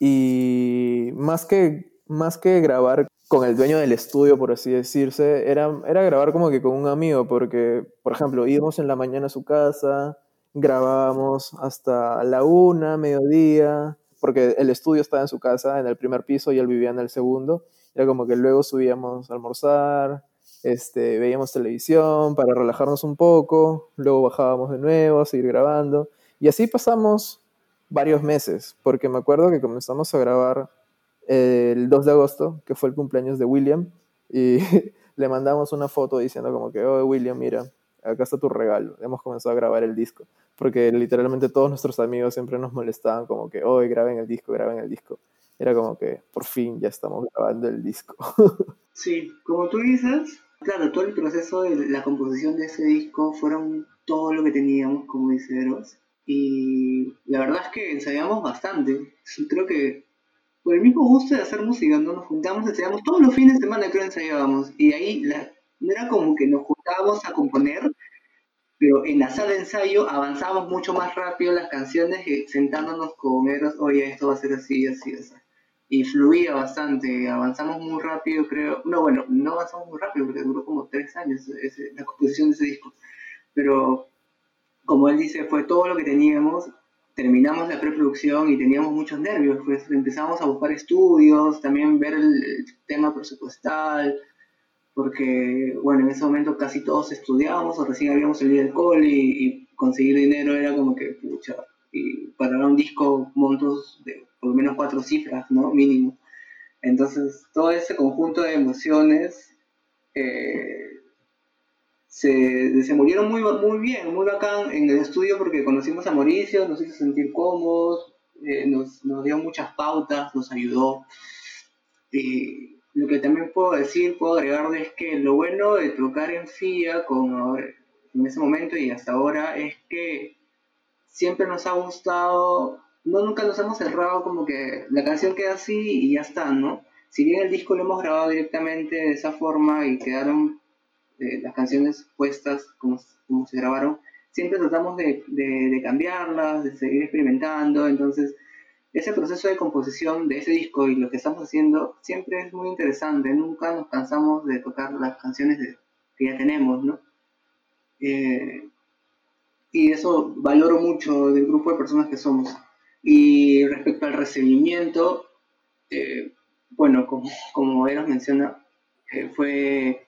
y más que, más que grabar con el dueño del estudio, por así decirse, era, era grabar como que con un amigo, porque, por ejemplo, íbamos en la mañana a su casa, grabábamos hasta la una, mediodía, porque el estudio estaba en su casa, en el primer piso, y él vivía en el segundo, era como que luego subíamos a almorzar, este, veíamos televisión para relajarnos un poco, luego bajábamos de nuevo a seguir grabando. Y así pasamos varios meses, porque me acuerdo que comenzamos a grabar el 2 de agosto, que fue el cumpleaños de William, y le mandamos una foto diciendo como que, oh William, mira, acá está tu regalo. Hemos comenzado a grabar el disco. Porque literalmente todos nuestros amigos siempre nos molestaban como que, hoy graben el disco, graben el disco. Era como que, por fin, ya estamos grabando el disco. sí, como tú dices, claro, todo el proceso de la composición de ese disco fueron todo lo que teníamos, como dice Eros. Y la verdad es que ensayamos bastante. Creo que por el mismo gusto de hacer música, ¿no? Nos juntamos, ensayamos todos los fines de semana, creo, ensayábamos. Y ahí la, no era como que nos juntábamos a componer, pero en la sala de ensayo avanzábamos mucho más rápido las canciones que sentándonos con Eros, oye, esto va a ser así, así, así. Y fluía bastante, avanzamos muy rápido, creo. No, bueno, no avanzamos muy rápido porque duró como tres años la composición de ese disco. Pero, como él dice, fue todo lo que teníamos terminamos la preproducción y teníamos muchos nervios, pues empezamos a buscar estudios, también ver el, tema presupuestal, porque, bueno, en ese momento casi todos estudiábamos o recién habíamos salido del cole y, conseguir dinero era como que, pucha, y para un disco montos de por lo menos cuatro cifras, ¿no? Mínimo. Entonces, todo ese conjunto de emociones eh, se desenvolvieron muy, muy bien, muy bacán en el estudio porque conocimos a Mauricio, nos hizo sentir cómodos, eh, nos, nos, dio muchas pautas, nos ayudó. Y lo que también puedo decir, puedo agregarle es que lo bueno de tocar en FIA con, en ese momento y hasta ahora es que siempre nos ha gustado, no nunca nos hemos cerrado como que la canción queda así y ya está, ¿no? Si bien el disco lo hemos grabado directamente de esa forma y quedaron las canciones puestas como, como, se grabaron, siempre tratamos de, de, cambiarlas, de seguir experimentando, entonces ese proceso de composición de ese disco y lo que estamos haciendo siempre es muy interesante, nunca nos cansamos de tocar las canciones que ya tenemos, ¿no? Eh, y eso valoro mucho del grupo de personas que somos. Y respecto al recibimiento, eh, bueno, como, como Eros menciona, eh, fue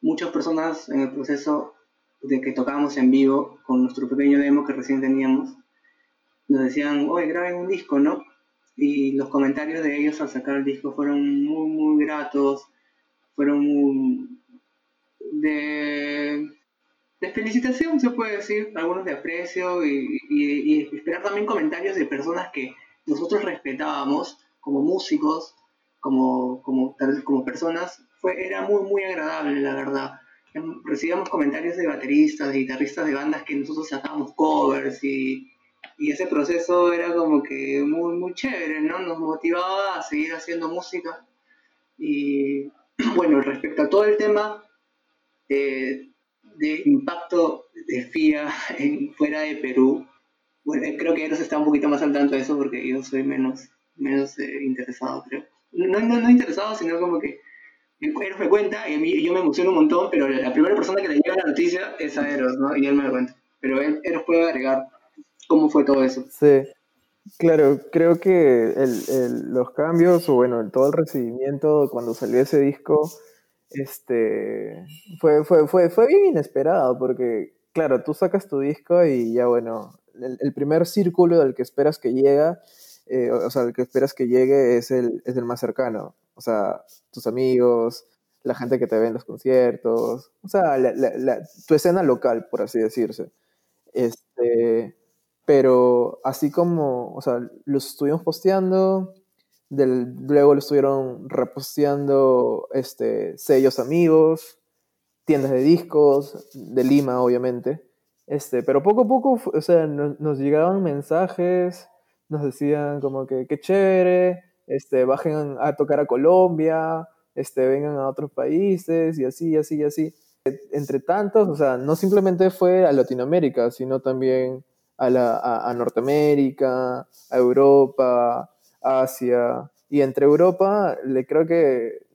muchas personas en el proceso de que tocábamos en vivo con nuestro pequeño demo que recién teníamos, nos decían, oye, graben un disco, ¿no? Y los comentarios de ellos al sacar el disco fueron muy, muy gratos, fueron muy de, de felicitación, se puede decir, algunos de aprecio y, y esperar también comentarios de personas que nosotros respetábamos como músicos, como, como, como personas, fue, era muy, muy agradable, la verdad. Em, recibíamos comentarios de bateristas, de guitarristas de bandas que nosotros sacábamos covers y, y ese proceso era como que muy, muy chévere, ¿no? Nos motivaba a seguir haciendo música. Y bueno, respecto a todo el tema de impacto de FIA en, fuera de Perú, bueno, creo que ellos está un poquito más al tanto de eso porque yo soy menos, menos eh, interesado, creo no, no, no interesado, sino como que él me cuenta y a mí, yo me emociono un montón, pero la primera persona que le llega la noticia es a Eros, ¿no? Y él me lo cuenta. Pero Eros puede agregar cómo fue todo eso. Sí. Claro, creo que el, el, los cambios, o bueno, todo el recibimiento cuando salió ese disco, este, fue, fue, fue, fue bien inesperado, porque, claro, tú sacas tu disco y ya, bueno, el, primer círculo del que esperas que llega eh, o sea, el que esperas que llegue es el, es el más cercano. O sea, tus amigos, la gente que te ve en los conciertos, o sea, tu escena local, por así decirse. Este, pero así como, o sea, los estuvimos posteando, del, luego lo estuvieron reposteando este, sellos amigos, tiendas de discos, de Lima, obviamente. Este, pero poco a poco, o sea, nos llegaban mensajes nos decían como que qué chévere, este, bajen a tocar a Colombia, este, vengan a otros países y así, así, así. Entre tantos, o sea, no simplemente fue a Latinoamérica, sino también a, la, a, Norteamérica, a Europa, Asia. Y entre Europa, le creo que,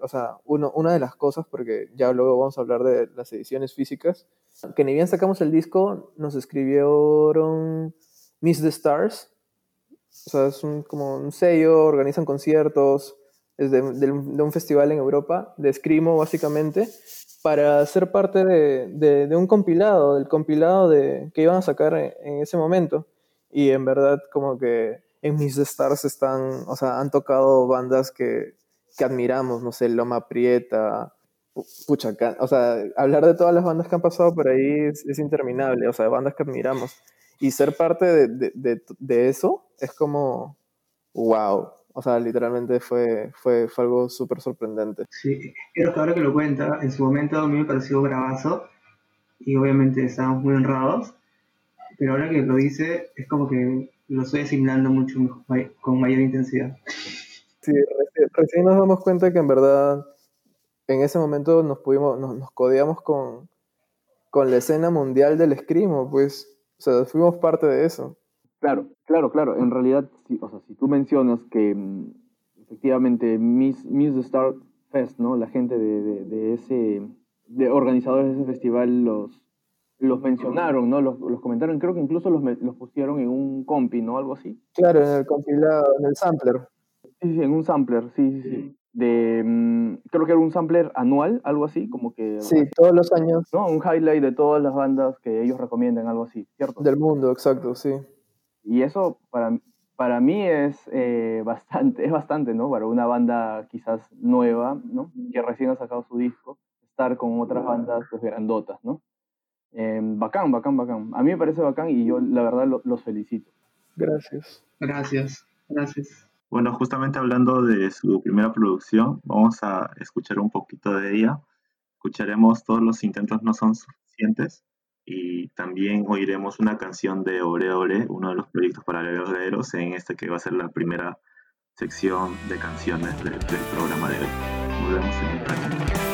o sea, uno, una de las cosas, porque ya luego vamos a hablar de las ediciones físicas, que ni bien sacamos el disco, nos escribieron Miss the Stars, o sea, es un, como un sello, organizan conciertos, es de, un festival en Europa, de Escrimo básicamente, para ser parte de, de, un compilado, del compilado de, que iban a sacar en, ese momento. Y en verdad como que en Mis Stars están, o sea, han tocado bandas que, que admiramos, no sé, Loma Prieta, pucha, o sea, hablar de todas las bandas que han pasado por ahí es, interminable, o sea, bandas que admiramos. Y ser parte de, de, de, eso es como, wow, o sea, literalmente fue, fue, fue algo súper sorprendente. Sí, creo que ahora que lo cuenta, en su momento a mí me pareció bravazo y obviamente estábamos muy honrados, pero ahora que lo dice es como que lo estoy asimilando mucho con mayor intensidad. Sí, recién, nos damos cuenta que en verdad en ese momento nos pudimos, nos, nos codeamos con, con la escena mundial del escrimo, pues, o sea, fuimos parte de eso. Claro, claro, claro. En realidad, si, o sea, si tú mencionas que mm, efectivamente Miss, Miss the Star Fest, ¿no? La gente de, de, ese, de organizadores de ese festival los, los mencionaron, ¿no? Los, los comentaron, creo que incluso los, los pusieron en un compi, ¿no? Algo así. Claro, en el compilado, en el sampler. Sí, sí, en un sampler, sí, sí, sí. De, mm, creo que era un sampler anual, algo así, como que... Sí, todos los años. ¿no? Un highlight de todas las bandas que ellos recomiendan, algo así, ¿cierto? Del mundo, exacto, sí. Y eso para, para mí es eh, bastante, es bastante, ¿no? Para una banda quizás nueva, ¿no? Que recién ha sacado su disco, estar con otras bandas pues, grandotas, ¿no? Eh, bacán, bacán, bacán. A mí me parece bacán y yo la verdad los felicito. Gracias. Gracias, gracias. Bueno, justamente hablando de su primera producción, vamos a escuchar un poquito de ella. Escucharemos Todos los intentos no son suficientes y también oiremos una canción de Ore Ore, uno de los proyectos paralelos de Eros, en este que va a ser la primera sección de canciones del, programa de hoy. Volvemos en un ratito.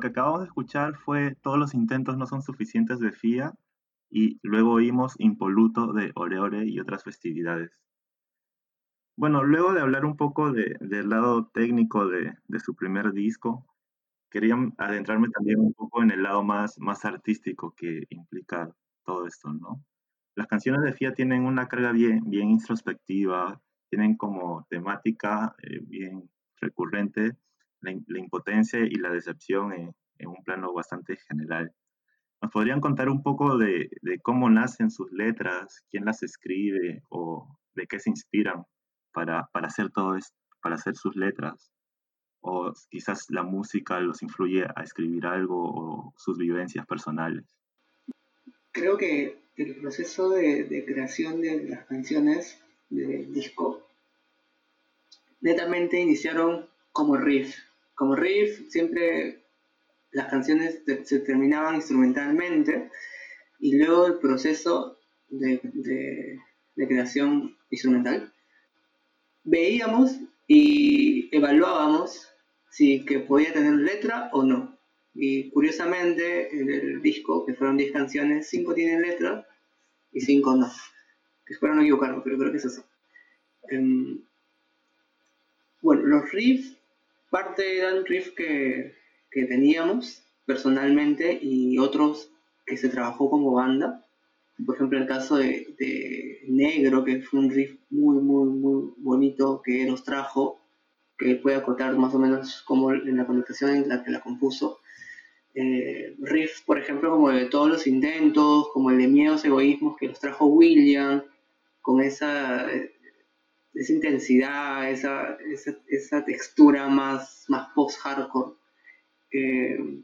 Lo que acabamos de escuchar fue Todos los intentos no son suficientes de FIA y luego oímos Impoluto de Oreore y otras festividades. Bueno, luego de hablar un poco del lado técnico de, su primer disco, quería adentrarme también un poco en el lado más, más artístico que implica todo esto, ¿no? Las canciones de FIA tienen una carga bien, bien introspectiva, tienen como temática eh, bien recurrente la, impotencia y la decepción en, un plano bastante general. ¿Nos podrían contar un poco de, cómo nacen sus letras, quién las escribe o de qué se inspiran para, para hacer todo esto, para hacer sus letras? O quizás la música los influye a escribir algo o sus vivencias personales. Creo que el proceso de creación de las canciones del disco netamente iniciaron como riff. Como riff siempre las canciones se terminaban instrumentalmente y luego el proceso de, de, de creación instrumental veíamos y evaluábamos si que podía tener letra o no. Y curiosamente, en el disco, que fueron 10 canciones, 5 tienen letra y 5 no. Espero no equivocarme, pero creo que es así. Em, bueno, los riffs, parte eran riffs que, que teníamos personalmente y otros que se trabajó como banda por ejemplo, el caso de, Negro, que fue un riff muy, muy, muy bonito que nos trajo, que puede acotar más o menos como en la connotación en la que la compuso. Eh, riff, por ejemplo, como de todos los intentos, como el de miedos, egoísmos que los trajo William, con esa, esa intensidad, esa, esa, textura más, más post-hardcore. Eh,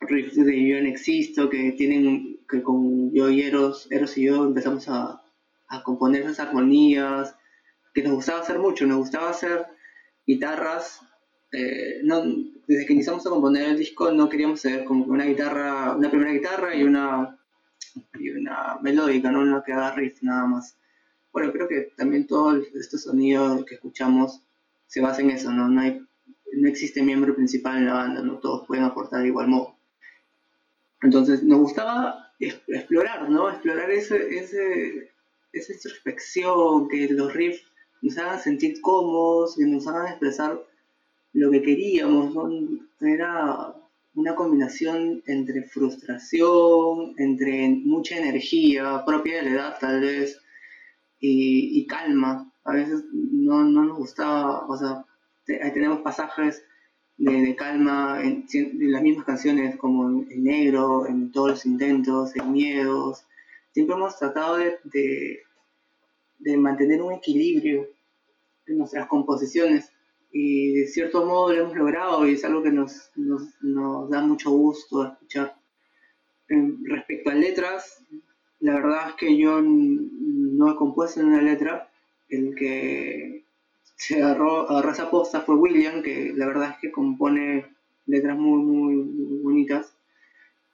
riffs de Yo no existo, que tienen, que con yo y Eros, Eros y yo empezamos a, a componer esas armonías, que nos gustaba hacer mucho, nos gustaba hacer guitarras, eh, desde que iniciamos a componer el disco no queríamos hacer como una guitarra, una primera guitarra y una, y una melódica, no una que haga riff nada más. Bueno, creo que también todo este sonido que escuchamos se basa en eso, ¿no? No, no existe miembro principal en la banda, no todos pueden aportar de igual modo. Entonces nos gustaba explorar, ¿no? Explorar ese, esa introspección, que los riffs nos hagan sentir cómodos, que nos hagan expresar lo que queríamos. Era una combinación entre frustración, entre mucha energía propia de la edad tal vez, y, calma. A veces no, no nos gustaba, o sea, tenemos pasajes de, calma en, las mismas canciones como en, negro, en todos los intentos, en miedos. Siempre hemos tratado de, de, mantener un equilibrio en nuestras composiciones y de cierto modo lo hemos logrado y es algo que nos, nos, nos da mucho gusto escuchar. respecto a letras, la verdad es que yo no he compuesto en una letra, el que se agarró, agarró esa posta fue William, que la verdad es que compone letras muy, muy, bonitas.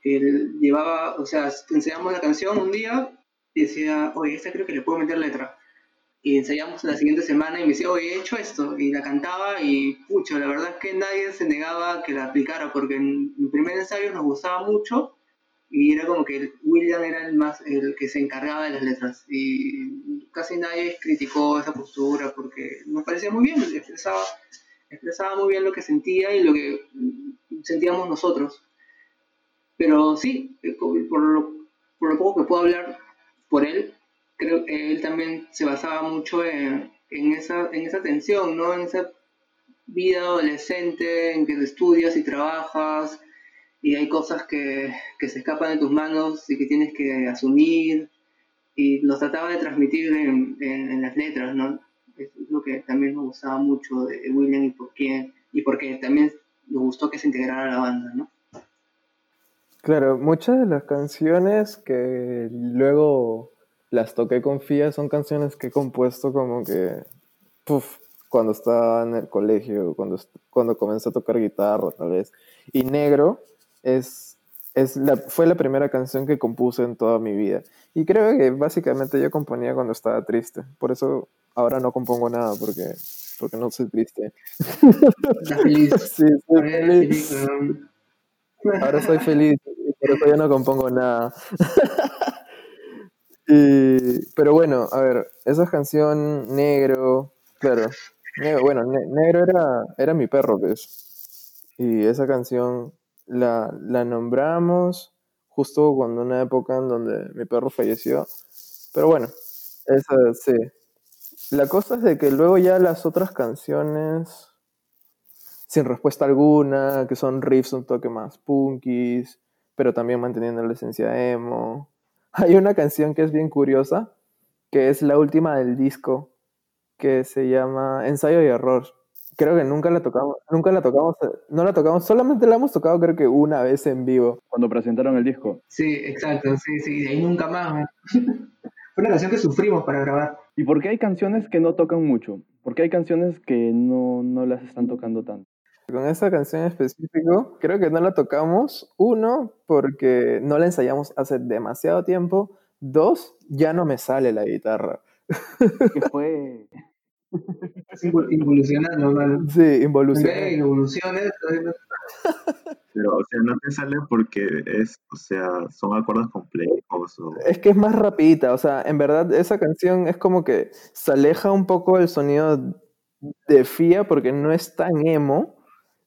Él llevaba, o sea, ensayamos la canción un día y decía, oye, esta creo que le puedo meter letra. Y ensayamos la siguiente semana y me decía, oye, he hecho esto. Y la cantaba y, pucha, la verdad es que nadie se negaba que la aplicara porque en el primer ensayo nos gustaba mucho y era como que William era el más el que se encargaba de las letras. Y casi nadie criticó esa postura porque nos parecía muy bien expresaba expresaba muy bien lo que sentía y lo que sentíamos nosotros. Pero sí eh, por lo, por lo poco que puedo hablar por él creo que él también se basaba mucho en, en esa en esa tensión no en esa vida adolescente en que estudias y trabajas y hay cosas que, se escapan de tus manos y que tienes que asumir y los trataba de transmitir en, las letras, ¿no? Es lo que también me gustaba mucho de William y por qué, y porque también me gustó que se integrara a la banda, ¿no? Claro, muchas de las canciones que luego las toqué con Fia son canciones que he compuesto como que, puff, cuando estaba en el colegio, cuando, cuando comencé a tocar guitarra tal vez. Y Negro es, es la, fue la primera canción que compuse en toda mi vida. Y creo que básicamente yo componía cuando estaba triste. Por eso ahora no compongo nada, porque, porque no soy triste. feliz. sí, soy feliz. Ahora soy feliz, por eso ya no compongo nada. pero bueno, a ver, esa canción Negro, claro, bueno, Negro era, era mi perro, pues. Y esa canción la, la nombramos justo cuando una época en donde mi perro falleció. Pero bueno, esa sí. La cosa es de que luego ya las otras canciones, sin respuesta alguna, que son riffs un toque más punkis, pero también manteniendo la esencia emo. Hay una canción que es bien curiosa, que es la última del disco, que se llama Ensayo y Error. Creo que nunca la tocamos, nunca la tocamos, no la tocamos, solamente la hemos tocado creo que una vez en vivo. Cuando presentaron el disco. Sí, exacto, sí, sí, de ahí nunca más. Fue una canción que sufrimos para grabar. ¿Y por qué hay canciones que no tocan mucho? ¿Por qué hay canciones que no, no las están tocando tanto? Con esa canción en específico, creo que no la tocamos. Uno, porque no la ensayamos hace demasiado tiempo. Dos, ya no me sale la guitarra. ¿Qué fue? Involucionando, ¿no? Sí, involuciona. Involuciones. Pero, o sea, no te sale porque es, o sea, son acordes complejos. Es que es más rapidita, o sea, en verdad esa canción es como que se aleja un poco el sonido de FIA porque no es tan emo,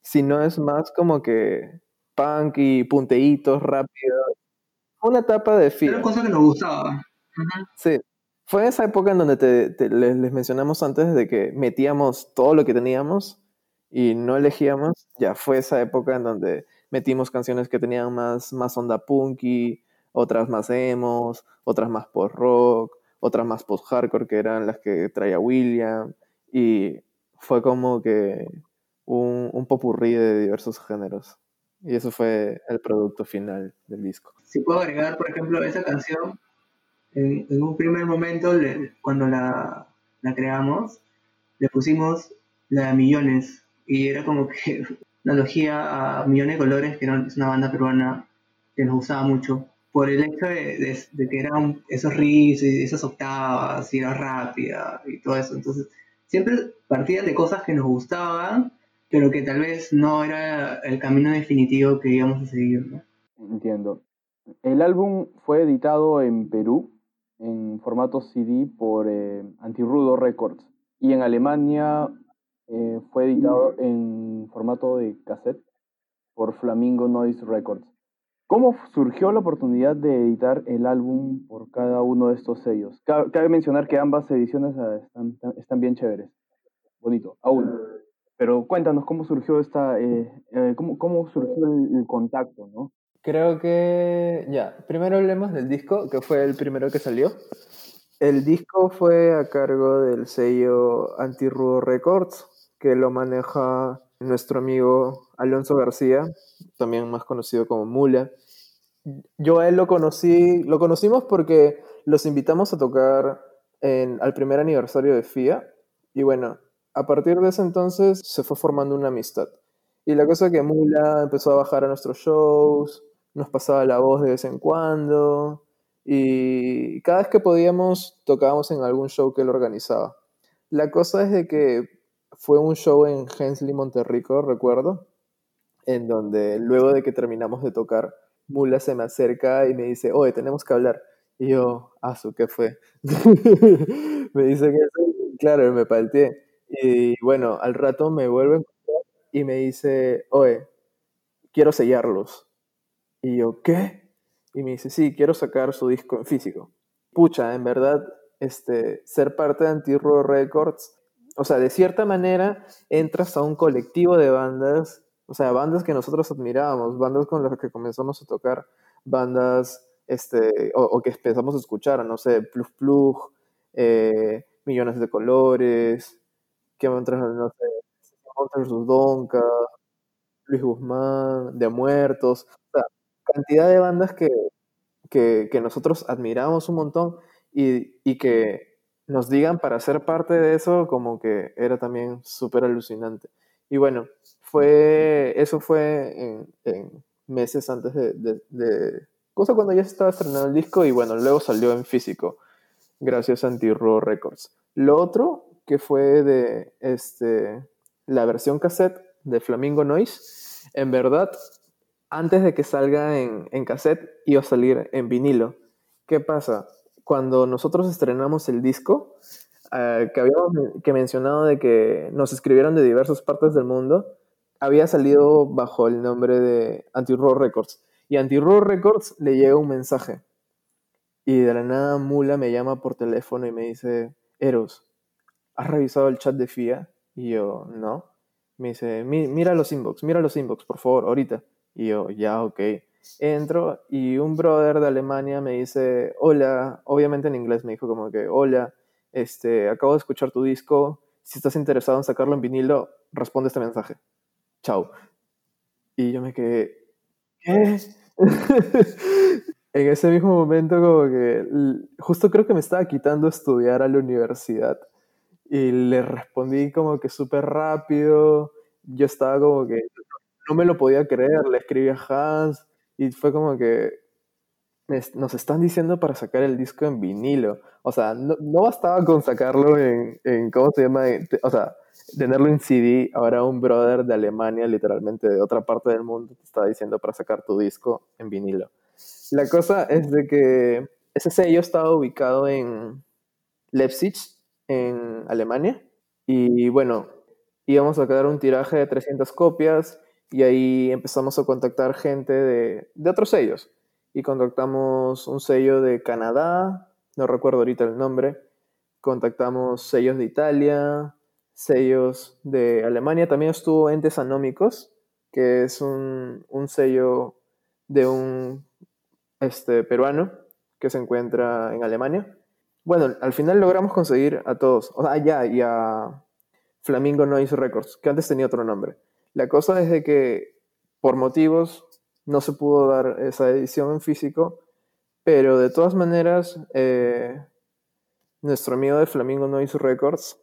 sino es más como que punk y punteitos rápidos. Una etapa de FIA. Era cosa que nos gustaba. Sí. Fue esa época en donde te, les, mencionamos antes de que metíamos todo lo que teníamos y no elegíamos. Ya fue esa época en donde metimos canciones que tenían más, más onda punky, otras más emos, otras más post-rock, otras más post-hardcore que eran las que traía William. Y fue como que un, un popurrí de diversos géneros. Y eso fue el producto final del disco. Si puedo agregar, por ejemplo, esa canción, en, un primer momento, cuando la, la, creamos, le pusimos la de Millones y era como que una analogía a Millones de Colores, que es una banda peruana que nos gustaba mucho, por el hecho de, que eran esos riffs y esas octavas y era rápida y todo eso. Entonces, siempre partían de cosas que nos gustaban, pero que tal vez no era el camino definitivo que íbamos a seguir. Entiendo. El álbum fue editado en Perú en formato CD por eh, Antirudo Records y en Alemania eh, fue editado en formato de cassette por Flamingo Noise Records. ¿Cómo surgió la oportunidad de editar el álbum por cada uno de estos sellos? Cabe mencionar que ambas ediciones ah, están, están bien chéveres. Bonito, aún. Pero cuéntanos cómo surgió esta, eh, cómo, cómo, surgió el, el contacto, ¿no? Creo que, ya, primero hablemos del disco, que fue el primero que salió. El disco fue a cargo del sello Antirudo Records, que lo maneja nuestro amigo Alonso García, también más conocido como Mula. Yo a él lo conocí, lo conocimos porque los invitamos a tocar en, al primer aniversario de FIA. Y bueno, a partir de ese entonces se fue formando una amistad. Y la cosa que Mula empezó a bajar a nuestros shows, nos pasaba la voz de vez en cuando y cada vez que podíamos tocábamos en algún show que él organizaba. La cosa es de que fue un show en Hensley, Monterrico, recuerdo, en donde luego de que terminamos de tocar, Mula se me acerca y me dice, oye, tenemos que hablar. Y yo, ah, ¿qué fue? me dice que claro, me palteé. Y bueno, al rato me vuelve y me dice, oye, quiero sellarlos. Y yo, ¿qué? Y me dice, sí, quiero sacar su disco en físico. Pucha, en verdad, este, ser parte de Anti-Raw Records, o sea, de cierta manera entras a un colectivo de bandas, o sea, bandas que nosotros admirábamos, bandas con las que comenzamos a tocar, bandas este, o, que empezamos a escuchar, no sé, Plug Plug, eh, Millones de Colores, que no sé, Monsters Donka, Luis Guzmán, De Muertos, o sea, cantidad de bandas que, que, nosotros admiramos un montón y, y, que nos digan para ser parte de eso como que era también súper alucinante. Y bueno, fue, eso fue en, meses antes de, de, cosa cuando ya estaba estrenando el disco y bueno, luego salió en físico, gracias a Anti-Raw Records. Lo otro que fue de este, la versión cassette de Flamingo Noise, en verdad antes de que salga en, en cassette, iba a salir en vinilo. ¿Qué pasa? Cuando nosotros estrenamos el disco, eh, que habíamos que mencionado de que nos escribieron de diversas partes del mundo, había salido bajo el nombre de Anti-Raw Records. Y Anti-Raw Records le llega un mensaje. Y de la nada Mula me llama por teléfono y me dice, Eros, ¿has revisado el chat de FIA? Y yo, no. Me dice, mira los inbox, mira los inbox, por favor, ahorita. Y yo, ya, ok. Entro y un brother de Alemania me dice, hola, obviamente en inglés me dijo como que, hola, este, acabo de escuchar tu disco, si estás interesado en sacarlo en vinilo, responde este mensaje. Chao. Y yo me quedé, ¿qué? en ese mismo momento como que justo creo que me estaba quitando estudiar a la universidad y le respondí como que súper rápido, yo estaba como que no me lo podía creer, le escribí a Hans y fue como que nos están diciendo para sacar el disco en vinilo. O sea, no, bastaba con sacarlo en, en, ¿cómo se llama? O sea, tenerlo en CD, ahora un brother de Alemania, literalmente de otra parte del mundo, te está diciendo para sacar tu disco en vinilo. La cosa es de que ese sello estaba ubicado en Leipzig, en Alemania, y bueno, íbamos a quedar un tiraje de 300 copias, y ahí empezamos a contactar gente de, de otros sellos. Y contactamos un sello de Canadá, no recuerdo ahorita el nombre, contactamos sellos de Italia, sellos de Alemania, también estuvo Entes Anómicos, que es un, un sello de un este, peruano que se encuentra en Alemania. Bueno, al final logramos conseguir a todos, o sea, ya, y a Flamingo Noise Records, que antes tenía otro nombre. La cosa es de que por motivos no se pudo dar esa edición en físico, pero de todas maneras, eh, nuestro amigo de Flamingo Noise Records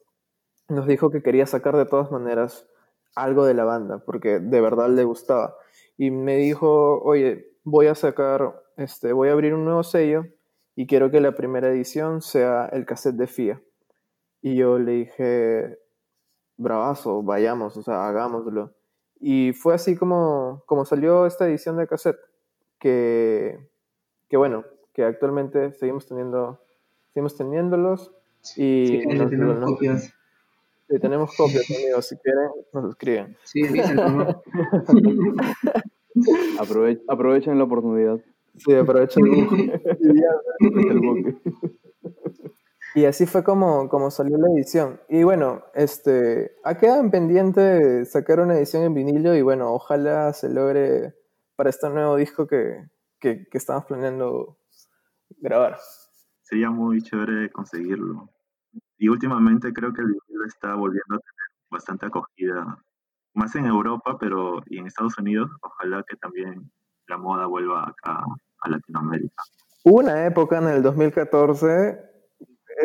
nos dijo que quería sacar de todas maneras algo de la banda, porque de verdad le gustaba. Y me dijo, oye, voy a sacar, este, voy a abrir un nuevo sello y quiero que la primera edición sea el cassette de FIA. Y yo le dije, bravazo, vayamos, o sea, hagámoslo. Y fue así como, como salió esta edición de cassette, que, que bueno, que actualmente seguimos teniendo, seguimos teniéndolos y tenemos copias. Sí, tenemos copias, amigos, si quieren, nos escriben. Sí, dicen, aprovechen la oportunidad. Sí, aprovechen el Y así fue como, como salió la edición. Y bueno, este, ha quedado en pendiente sacar una edición en vinilo y bueno, ojalá se logre para este nuevo disco que, que, estamos planeando grabar. Sería muy chévere conseguirlo. Y últimamente creo que el vinilo está volviendo a tener bastante acogida, más en Europa, pero y en Estados Unidos, ojalá que también la moda vuelva acá a Latinoamérica. Hubo una época en el 2014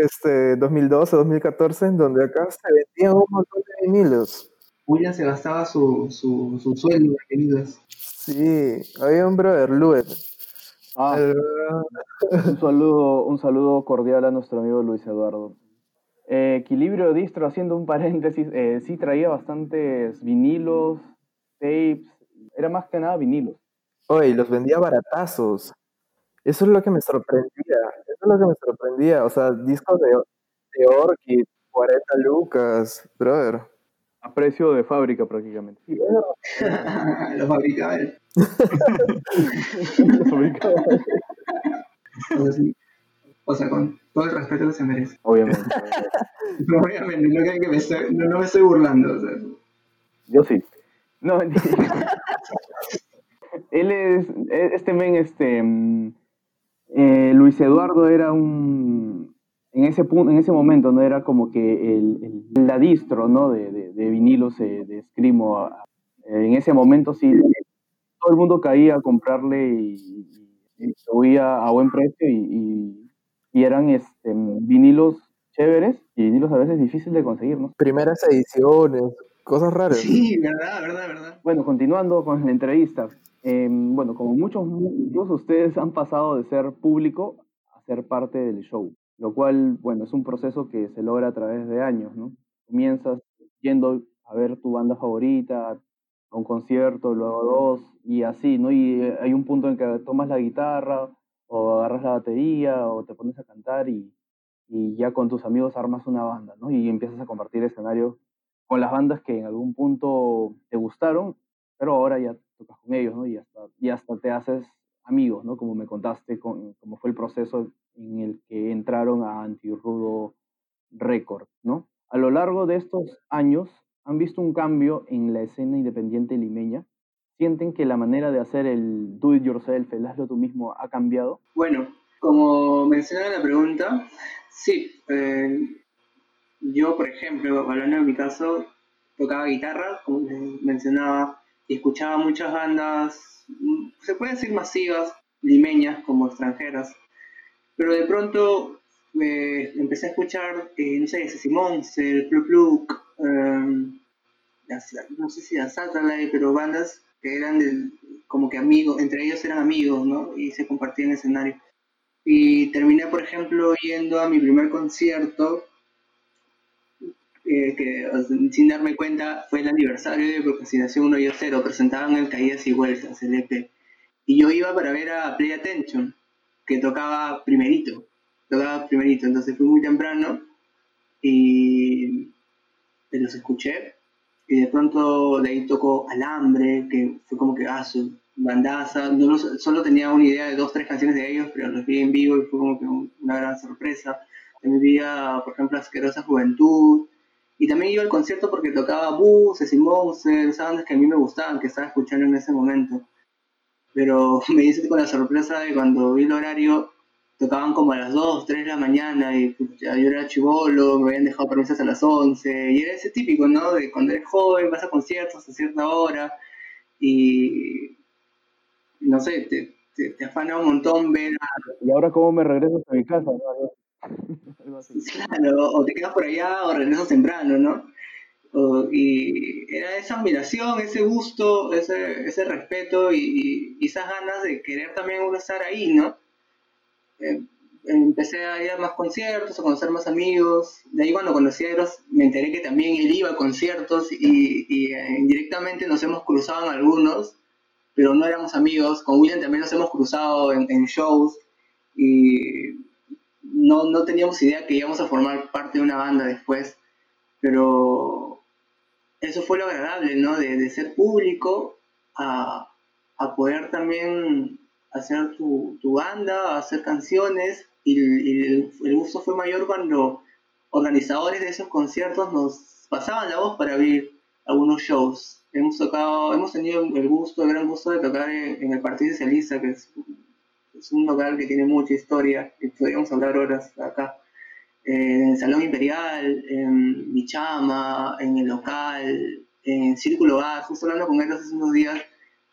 este, 2012, 2014, en donde acá se vendían un montón de vinilos. William se gastaba su, su, su sueldo de vinilos. Sí, había un brother, Luet. Ah, un, saludo, un saludo cordial a nuestro amigo Luis Eduardo. Eh, equilibrio distro, haciendo un paréntesis, eh, sí traía bastantes vinilos, tapes, era más que nada vinilos. Oye, los vendía baratazos. Eso es lo que me sorprendía, eso es lo que me sorprendía, o sea, discos de, de Orchid, 40 lucas, brother. A precio de fábrica prácticamente. Lo fabricaba él. Lo fabricaba O sea, con todo el respeto que se merece. Obviamente. Obviamente, no que me estoy, no, me estoy burlando. O sea. Yo sí. No, él es, este men, este, mm, eh, Luis Eduardo era un, en ese punto, en ese momento, no era como que el, el la distro, ¿no? De, de, vinilos eh, de en ese momento sí, todo el mundo caía a comprarle y, subía a buen precio y, y, eran este, vinilos chéveres y vinilos a veces difíciles de conseguir, ¿no? Primeras ediciones, cosas raras. Sí, verdad, verdad, verdad. Bueno, continuando con la entrevista. Em, bueno, como muchos, de ustedes han pasado de ser público a ser parte del show, lo cual, bueno, es un proceso que se logra a través de años, ¿no? Comienzas yendo a ver tu banda favorita, un concierto, luego dos, y así, ¿no? Y eh, hay un punto en que tomas la guitarra, o agarras la batería, o te pones a cantar, y, y ya con tus amigos armas una banda, ¿no? Y empiezas a compartir escenario con las bandas que en algún punto te gustaron, pero ahora ya tocas con ellos, ¿no? Y hasta, y hasta te haces amigos, ¿no? Como me contaste, con, cómo fue el proceso en el que entraron a Antirrudo Record, ¿no? A lo largo de estos años, ¿han visto un cambio en la escena independiente limeña? ¿Sienten que la manera de hacer el do it yourself, el hazlo tú mismo, ha cambiado? Bueno, como mencionaba la pregunta, sí. Eh, yo, por ejemplo, hablando de mi caso, tocaba guitarra, como mencionaba, y escuchaba muchas bandas, se puede decir masivas, limeñas como extranjeras, pero de pronto eh, empecé a escuchar, eh, no sé, Simón, el Pluk Pluk, em, no sé si la Satellite, pero bandas que eran como que amigos, entre ellos eran amigos, ¿no? Y se compartían escenario. Y terminé, por ejemplo, yendo a mi primer concierto, eh, que sin darme cuenta fue el aniversario de Procrastinación 1 y 0, presentaban el Caídas y Vueltas, el EP. Y yo iba para ver a Play Attention, que tocaba primerito, tocaba primerito, entonces fui muy temprano y los escuché y de pronto de ahí tocó Alambre, que fue como que, ah, su bandaza, no solo tenía una idea de dos, tres canciones de ellos, pero los vi en vivo y fue como que una gran sorpresa. También vi, por ejemplo, Asquerosa Juventud, y también iba al concierto porque tocaba Buses y Monsters, esas bandas que a mí me gustaban, que estaba escuchando en ese momento. Pero me hice con la sorpresa de cuando vi el horario, tocaban como a las 2, 3 de la mañana y yo era chivolo, me habían dejado permisos a las 11 y era ese típico, ¿no? De cuando eres joven, vas a conciertos a cierta hora y no sé, te, te, afana un montón ver ¿Y ahora cómo me regreso a mi casa? claro, o te quedas por allá o regresas temprano, ¿no? y era esa admiración, ese gusto, ese, ese respeto y, y, esas ganas de querer también uno estar ahí, ¿no? Eh, empecé a ir a más conciertos, a conocer más amigos. De ahí cuando conocí me enteré que también él iba a conciertos y, y eh, indirectamente nos hemos cruzado en algunos, pero no éramos amigos. Con William también nos hemos cruzado en, shows y no, no, teníamos idea que íbamos a formar parte de una banda después, pero eso fue lo agradable, ¿no? De, de ser público a, a poder también hacer tu, tu banda, hacer canciones y, el, gusto fue mayor cuando organizadores de esos conciertos nos pasaban la voz para abrir algunos shows. Hemos tocado, hemos tenido el gusto, el gran gusto de tocar en, el Partido Socialista, que es, es, un local que tiene mucha historia y podríamos hablar horas acá. en el Salón Imperial, en Michama, en el local, en Círculo A, justo hablando con él hace unos días,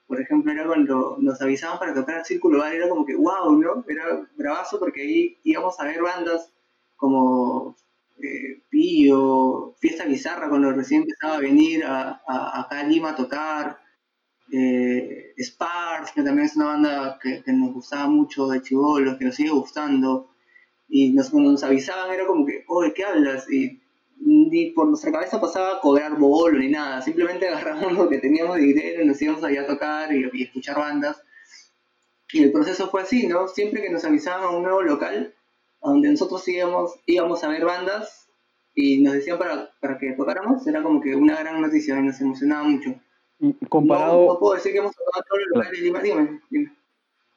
por ejemplo, era cuando nos avisaban para tocar el Círculo Bar, era como que wow, ¿no? Era bravazo porque ahí íbamos a ver bandas como eh, Pío, Fiesta Bizarra, cuando recién empezaba a venir a, acá a Lima a tocar, eh, Spars, que también es una banda que, nos gustaba mucho de chivolos, que nos sigue gustando, y nos, cuando nos avisaban era como que, oye, ¿qué hablas? Y ni por nuestra cabeza pasaba a cobrar bolo ni nada, simplemente agarramos lo que teníamos de dinero y nos íbamos allá a tocar y, escuchar bandas. Y el proceso fue así, ¿no? Siempre que nos avisaban a un nuevo local, donde nosotros íbamos, íbamos a ver bandas y nos decían para, para que tocáramos, era como que una gran noticia y nos emocionaba mucho. Comparado... No, puedo decir que hemos tocado todos los locales, dime, dime, dime.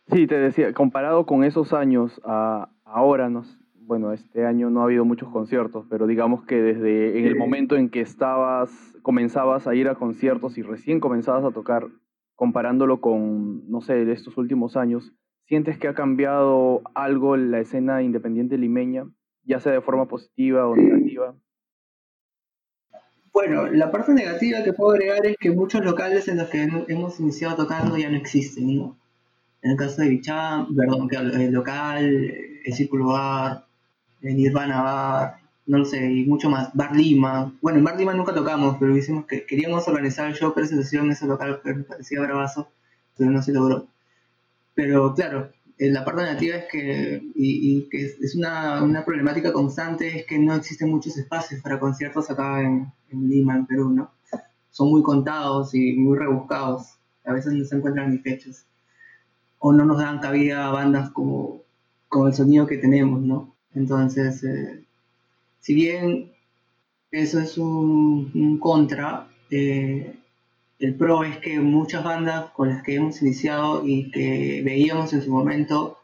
Sí, te decía, comparado con esos años a ahora, nos, bueno, este año no ha habido muchos conciertos, pero digamos que desde en el momento en que estabas, comenzabas a ir a conciertos y recién comenzabas a tocar, comparándolo con, no sé, de estos últimos años, ¿sientes que ha cambiado algo en la escena independiente limeña, ya sea de forma positiva o negativa? Bueno, la parte negativa que puedo agregar es que muchos locales en los que hemos iniciado tocando ya no existen, ¿no? En el caso de Bicham, perdón, el local, el Círculo Bar, en Nirvana Bar, no lo sé, y mucho más. Bar Lima. Bueno, en Bar Lima nunca tocamos, pero hicimos que queríamos organizar el show presentación en ese local que me parecía bravazo, pero no se logró. Pero claro, la parte negativa es que, y, que es, una, una, problemática constante, es que no existen muchos espacios para conciertos acá en, Lima, en Perú, ¿no? son muy contados y muy rebuscados. A veces no se encuentran ni fechas. O no nos dan cabida a bandas como, como el sonido que tenemos, ¿no? Entonces, eh, si bien eso es un, contra, eh, el pro es que muchas bandas con las que hemos iniciado y que veíamos en su momento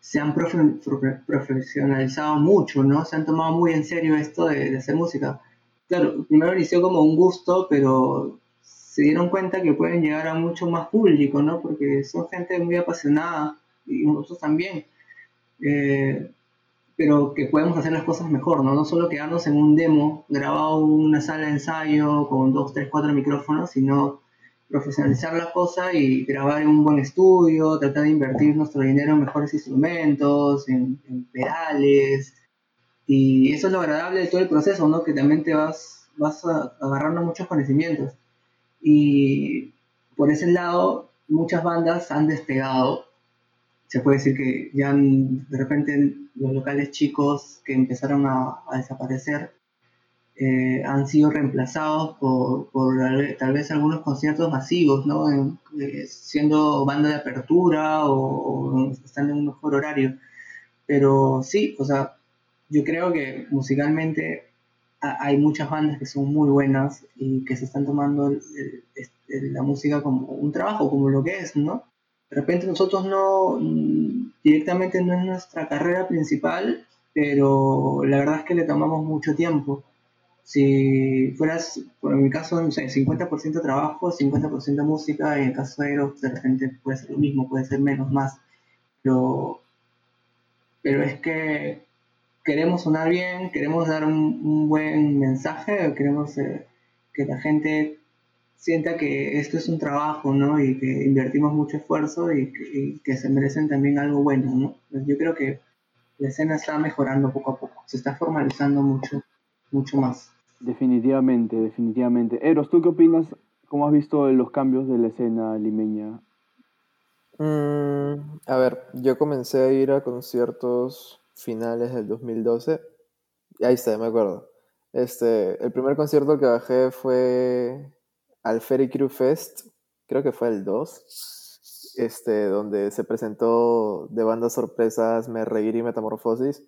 se han profesionalizado mucho, ¿no? Se han tomado muy en serio esto de, hacer música. Claro, primero inició como un gusto, pero se dieron cuenta que pueden llegar a mucho más público, ¿no? Porque son gente muy apasionada y nosotros también. Eh, pero que podemos hacer las cosas mejor, ¿no? No solo quedarnos en un demo grabado en una sala de ensayo con dos, tres, cuatro micrófonos, sino profesionalizar la cosa y grabar en un buen estudio, tratar de invertir nuestro dinero en mejores instrumentos, en, pedales. Y eso es lo agradable de todo el proceso, ¿no? Que también te vas, vas agarrando muchos conocimientos. Y por ese lado, muchas bandas han despegado. Se puede decir que ya de repente los locales chicos que empezaron a desaparecer eh, han sido reemplazados por, tal vez algunos conciertos masivos, ¿no? Eh, siendo banda de apertura o, estando en un mejor horario. Pero sí, o sea, yo creo que musicalmente hay muchas bandas que son muy buenas y que se están tomando la música como un trabajo, como lo que es, ¿no? De repente nosotros no, mm, directamente no es nuestra carrera principal, pero la verdad es que le tomamos mucho tiempo si fueras, por mi caso, no sé, 50% trabajo, 50% música, y en el caso de Eros, de repente puede ser lo mismo, puede ser menos, más. Pero, pero es que queremos sonar bien, queremos dar un, buen mensaje, queremos eh, que la gente sienta que esto es un trabajo, ¿no? Y que invertimos mucho esfuerzo y que, y que se merecen también algo bueno, ¿no? Yo creo que la escena está mejorando poco a poco, se está formalizando mucho, mucho más. Definitivamente, definitivamente. Eros, ¿tú qué opinas? ¿Cómo has visto los cambios de la escena limeña? Mm, a ver, yo comencé a ir a conciertos finales del 2012. Ahí está, me acuerdo. Este, el primer concierto que bajé fue al Ferry Crew Fest, creo que fue el 2, este, donde se presentó de bandas sorpresas Me Reír y Metamorfosis.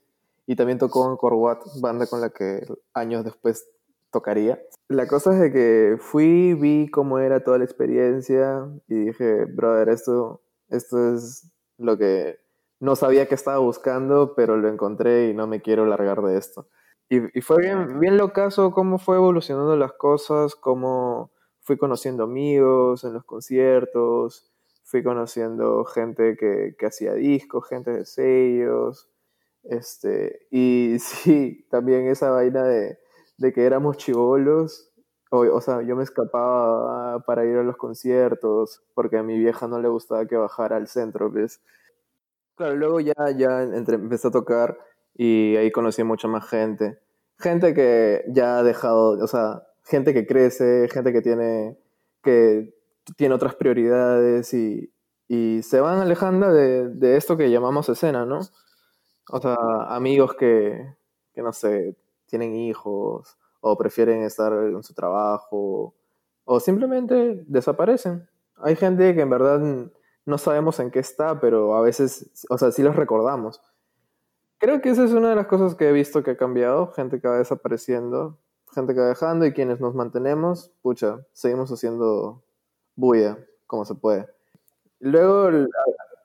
Y también tocó en Corwat, banda con la que años después tocaría. La cosa es de que fui, vi cómo era toda la experiencia y dije, brother, esto, esto es lo que no sabía que estaba buscando, pero lo encontré y no me quiero largar de esto. Y, y fue bien, bien locazo cómo fue evolucionando las cosas, cómo fui conociendo amigos en los conciertos, fui conociendo gente que, que hacía discos, gente de sellos, este, y sí, también esa vaina de de que éramos chivolos, o, sea, yo me escapaba para ir a los conciertos, porque a mi vieja no le gustaba que bajara al centro, ¿ves? Claro, luego ya, ya entre, empecé a tocar y ahí conocí mucha más gente. Gente que ya ha dejado, o sea, gente que crece, gente que tiene, que tiene otras prioridades y, y se van alejando de, de, esto que llamamos escena, ¿no? O sea, amigos que, que no sé, tienen hijos o prefieren estar en su trabajo o simplemente desaparecen. Hay gente que en verdad no sabemos en qué está, pero a veces, o sea, sí los recordamos. Creo que esa es una de las cosas que he visto que ha cambiado, gente que va desapareciendo, gente que va dejando y quienes nos mantenemos, pucha, seguimos haciendo bulla como se puede. Luego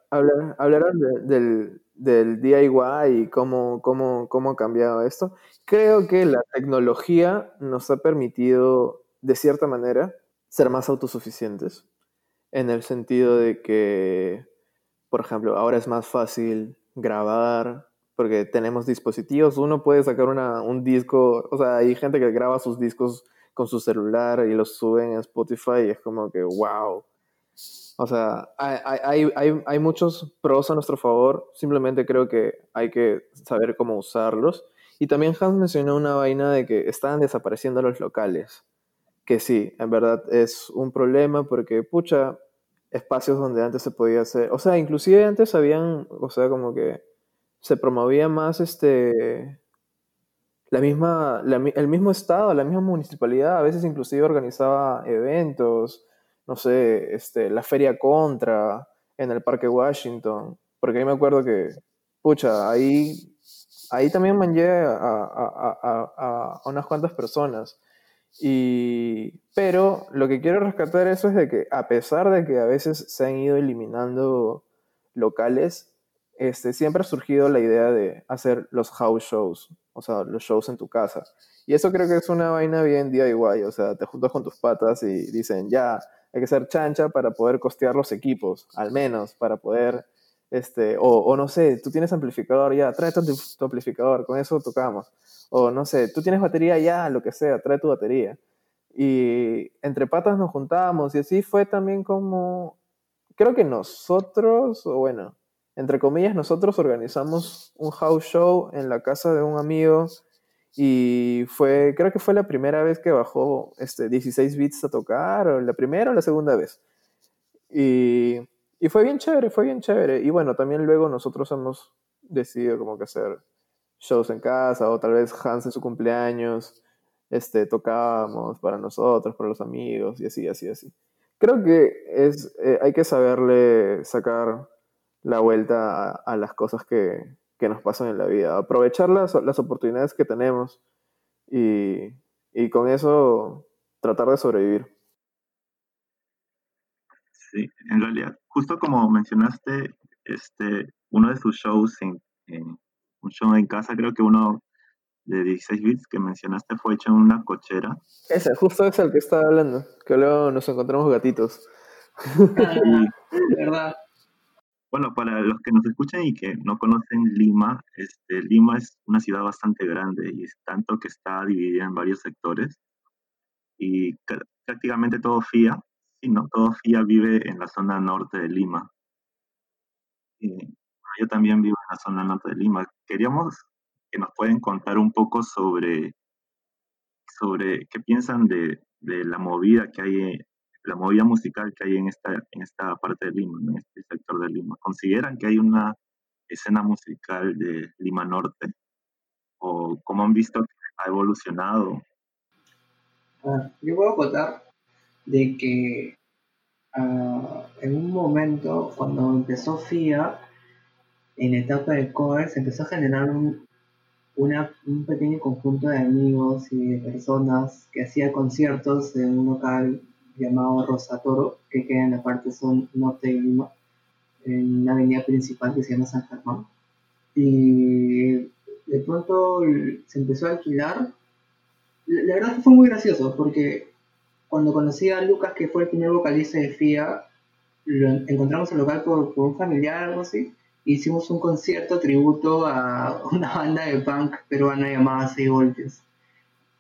hablaron del, del DIY y cómo, cómo, cómo ha cambiado esto. Creo que la tecnología nos ha permitido, de cierta manera, ser más autosuficientes, en el sentido de que, por ejemplo, ahora es más fácil grabar, porque tenemos dispositivos, uno puede sacar una, un disco, o sea, hay gente que graba sus discos con su celular y los suben en Spotify y es como que, wow, o sea, hay, hay, hay, muchos pros a nuestro favor, simplemente creo que hay que saber cómo usarlos. Y también Hans mencionó una vaina de que estaban desapareciendo los locales, que sí, en verdad es un problema porque, pucha, espacios donde antes se podía hacer, o sea, inclusive antes habían, o sea, como que se promovía más este la misma, el mismo estado, la misma municipalidad, a veces inclusive organizaba eventos, no sé, este, la Feria Contra en el Parque Washington, porque ahí me acuerdo que, pucha, ahí, ahí también manché a, a, a, unas cuantas personas. Y, pero lo que quiero rescatar eso es de que a pesar de que a veces se han ido eliminando locales, este, siempre ha surgido la idea de hacer los house shows, o sea, los shows en tu casa. Y eso creo que es una vaina bien DIY, o sea, te juntas con tus patas y dicen, ya, hay que ser chancha para poder costear los equipos, al menos, para poder, este, o, no sé, tú tienes amplificador, ya, trae tu, tu, amplificador, con eso tocamos. O no sé, tú tienes batería, ya, lo que sea, trae tu batería. Y entre patas nos juntamos y así fue también como, creo que nosotros, o bueno, entre comillas, nosotros organizamos un house show en la casa de un amigo y fue, creo que fue la primera vez que bajó este, 16 bits a tocar, o la primera o la segunda vez. Y, y fue bien chévere, fue bien chévere. Y bueno, también luego nosotros hemos decidido como que hacer shows en casa, o tal vez Hans en su cumpleaños, este, tocábamos para nosotros, para los amigos, y así, así, así. Creo que es, eh, hay que saberle sacar la vuelta a, las cosas que, nos pasan en la vida, aprovechar las, las oportunidades que tenemos y, con eso tratar de sobrevivir. Sí, en realidad, justo como mencionaste, este, uno de sus shows, en, un show en casa, creo que uno de 16 bits que mencionaste fue hecho en una cochera. Ese, justo es el que estaba hablando, que luego nos encontramos gatitos. Ah, verdad. Bueno, para los que nos escuchan y que no conocen Lima, este, Lima es una ciudad bastante grande y es tanto que está dividida en varios sectores y prácticamente todo FIA, sí, ¿no? Todo FIA vive en la zona norte de Lima. yo también vivo en la zona norte de Lima. Queríamos que nos pueden contar un poco sobre, sobre qué piensan de, de la movida que hay la movida musical que hay en esta, en esta parte de Lima, en este sector de Lima. ¿Consideran que hay una escena musical de Lima Norte? ¿O cómo han visto que ha evolucionado? Ah, yo puedo contar de que ah, en un momento, cuando empezó FIA, en la etapa de se empezó a generar un, un pequeño conjunto de amigos y de personas que hacían conciertos en un local llamado Rosa Toro, que queda en la parte son norte de Lima, en una avenida principal que se llama San Germán. Y de pronto se empezó a alquilar. La, verdad que fue muy gracioso, porque cuando conocí a Lucas, que fue el primer vocalista de FIA, lo encontramos el local por, un familiar algo así. Hicimos un concierto tributo a una banda de punk peruana llamada Seis Voltios.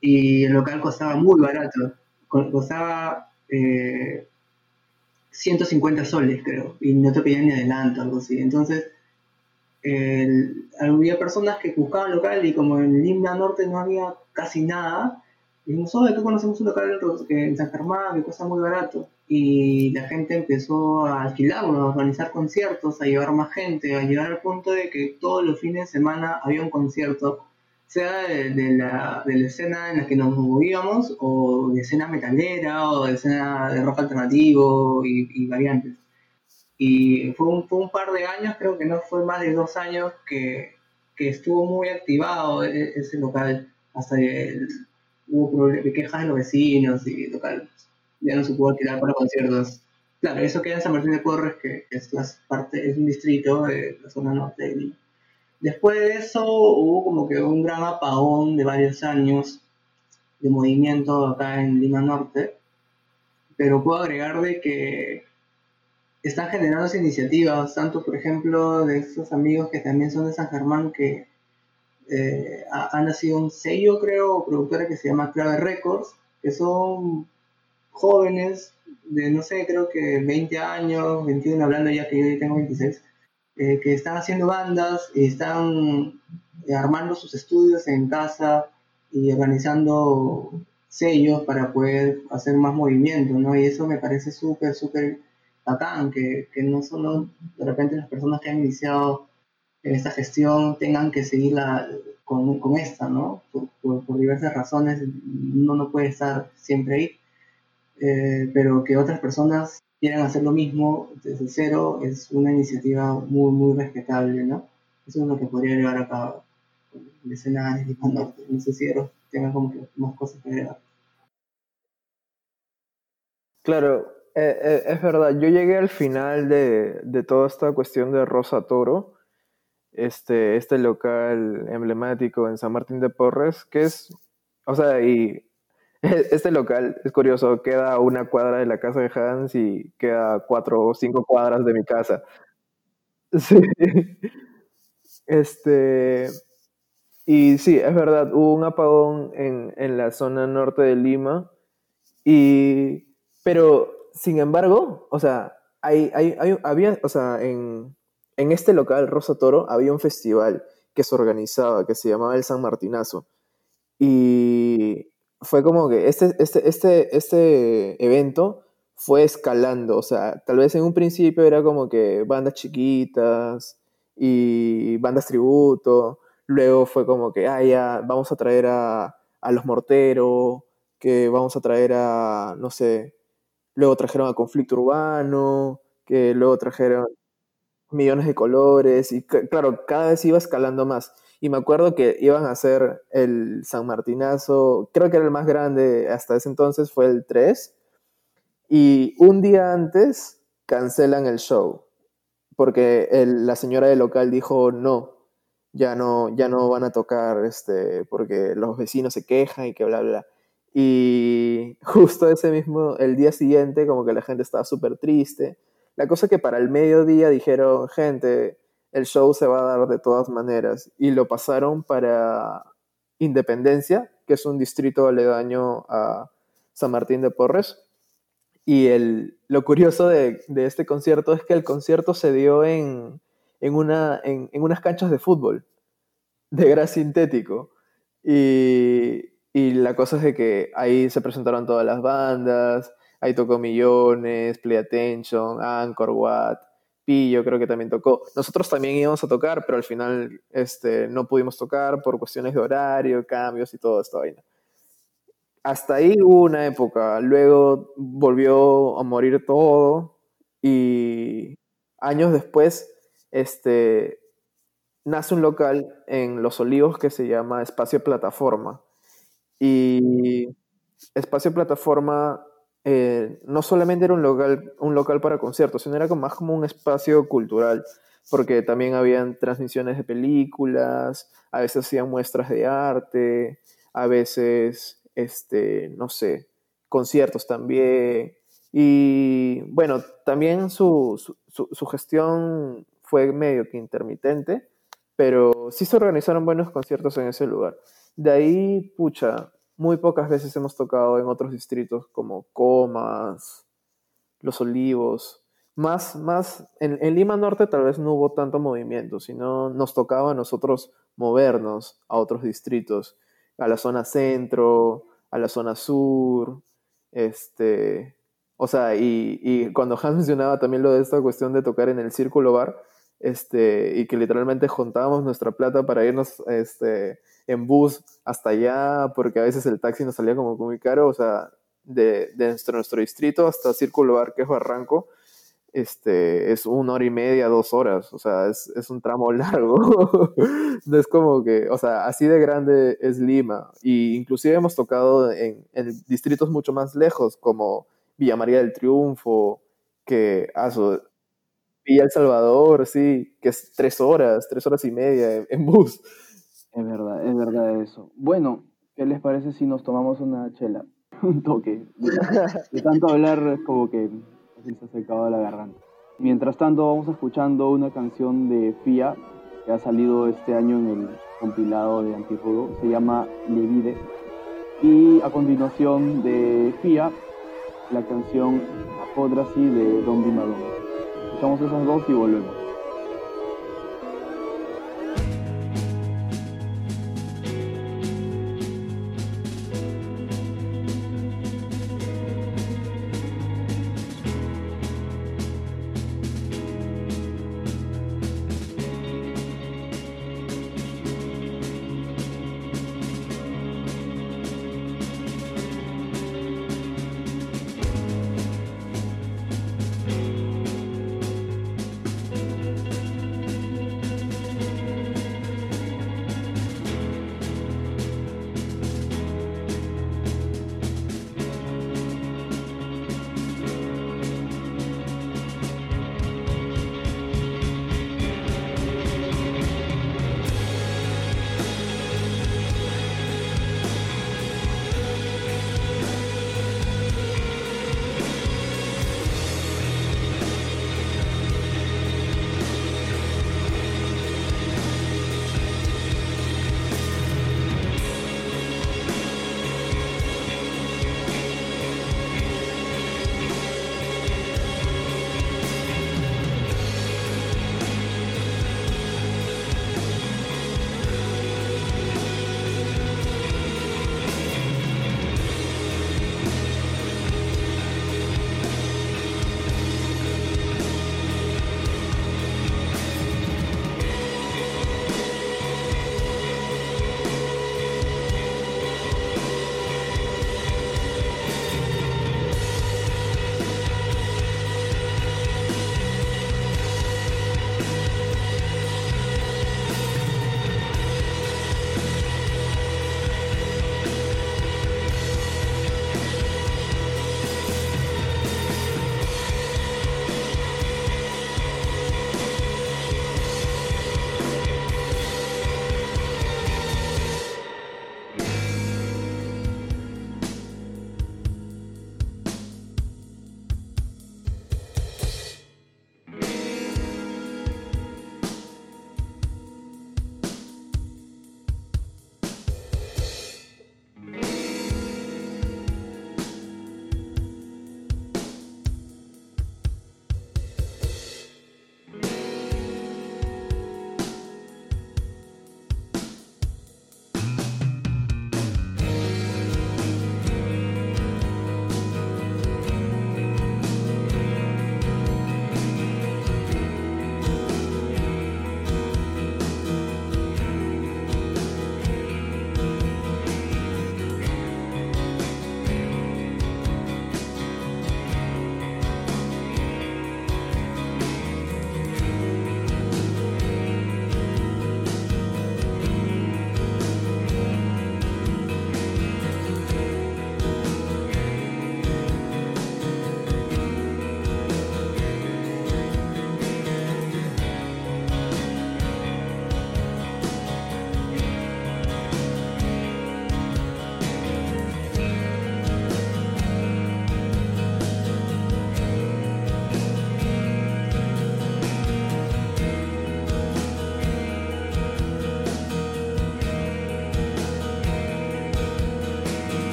Y el local costaba muy barato. Costaba 150 eh, soles, creo, y no te pedían ni adelanto, algo así. Entonces, había personas que buscaban local y como en Lima Norte no había casi nada, dijimos, oye, tú conocemos un local en San Germán que cuesta muy barato. Y la gente empezó a alquilarlo, a organizar conciertos, a llevar más gente, a llegar al punto de que todos los fines de semana había un concierto sea de, la, de, la, escena en la que nos movíamos, o de escena metalera, o de escena de rock alternativo y, variantes. Y fue un, fue un, par de años, creo que no fue más de dos años, que, que estuvo muy activado e, ese local, hasta que hubo quejas de los vecinos y local ya no se pudo alquilar para conciertos. Claro, eso queda en San Martín de Porres, que, es, la parte, es un distrito de la zona norte de Lima. Después de eso hubo como que un gran apagón de varios años de movimiento acá en Lima Norte, pero puedo agregar de que están generando iniciativas, tanto por ejemplo de estos amigos que también son de San Germán que eh, han nacido un sello creo, productora que se llama Clave Records, que son jóvenes de no sé, creo que 20 años, 21 hablando ya que yo tengo 26 eh, que están haciendo bandas y están eh, armando sus estudios en casa y organizando sellos para poder hacer más movimiento, ¿no? Y eso me parece súper, súper bacán, que, que no solo de repente las personas que han iniciado en esta gestión tengan que seguir la, con, con esta, ¿no? Por, por, diversas razones, uno no puede estar siempre ahí, eh, pero que otras personas quieran hacer lo mismo desde cero es una iniciativa muy, muy respetable, ¿no? Eso es lo que podría llevar a cabo y cuando no sé si tengan como que más cosas que agregar. Claro, eh, eh, es verdad. Yo llegué al final de, de, toda esta cuestión de Rosa Toro, este, este local emblemático en San Martín de Porres, que es, o sea, y este local es curioso, queda una cuadra de la casa de Hans y queda cuatro o cinco cuadras de mi casa. Sí. Este, y sí, es verdad, hubo un apagón en, en la zona norte de Lima, y, pero sin embargo, o sea, hay, hay, había, o sea, en, en este local, Rosa Toro, había un festival que se organizaba, que se llamaba el San Martinazo. Y fue como que este, este, este, este evento fue escalando, o sea, tal vez en un principio era como que bandas chiquitas y bandas tributo, luego fue como que, ah, ya, vamos a traer a, a los morteros, que vamos a traer a, no sé, luego trajeron a Conflicto Urbano, que luego trajeron millones de colores, y claro, cada vez iba escalando más. Y me acuerdo que iban a hacer el San Martinazo, creo que era el más grande hasta ese entonces, fue el 3, y un día antes cancelan el show, porque la señora del local dijo no, ya no, ya no van a tocar, este, porque los vecinos se quejan y que bla, bla. Y justo ese mismo, el día siguiente, como que la gente estaba súper triste. La cosa que para el mediodía dijeron, gente, el show se va a dar de todas maneras. Y lo pasaron para Independencia, que es un distrito aledaño a San Martín de Porres. Y el, lo curioso de, de este concierto es que el concierto se dio en, en, una, en, en unas canchas de fútbol, de gras sintético. Y, y la cosa es de que ahí se presentaron todas las bandas, ahí tocó Millones, Play Attention, Anchor, Watt, Pillo creo que también tocó. Nosotros también íbamos a tocar, pero al final este, no pudimos tocar por cuestiones de horario, cambios y todo esto vaina. Hasta ahí hubo una época, luego volvió a morir todo y años después este, nace un local en Los Olivos que se llama Espacio Plataforma y Espacio Plataforma eh, no solamente era un local, un local para conciertos, sino era más como un espacio cultural, porque también habían transmisiones de películas, a veces hacían muestras de arte, a veces, este, no sé, conciertos también. Y bueno, también su, su, su gestión fue medio que intermitente, pero sí se organizaron buenos conciertos en ese lugar. De ahí, pucha, muy pocas veces hemos tocado en otros distritos como Comas, Los Olivos. Más, más, en, Lima Norte tal vez no hubo tanto movimiento, sino nos tocaba a nosotros movernos a otros distritos, a la zona centro, a la zona sur, este, o sea, y, y cuando Hans mencionaba también lo de esta cuestión de tocar en el círculo bar, este, y que literalmente juntábamos nuestra plata para irnos este, en bus hasta allá, porque a veces el taxi nos salía como muy caro, o sea, de, de nuestro, distrito hasta Círculo Bar, que es este, es una hora y media, dos horas, o sea, es, es un tramo largo. no es como que, o sea, así de grande es Lima. Y inclusive hemos tocado en, en distritos mucho más lejos, como Villa María del Triunfo, que, ah, Villa El Salvador, sí, que es tres horas, tres horas y media en bus. Es verdad, es verdad eso. Bueno, ¿qué les parece si nos tomamos una chela? Un toque. De tanto hablar es como que se ha secado la garganta. Mientras tanto vamos escuchando una canción de FIA que ha salido este año en el compilado de Antirudo. Se llama Levide. Y a continuación de FIA, la canción Apodrasi de Don Bimadón. Escuchamos esas dos y volvemos.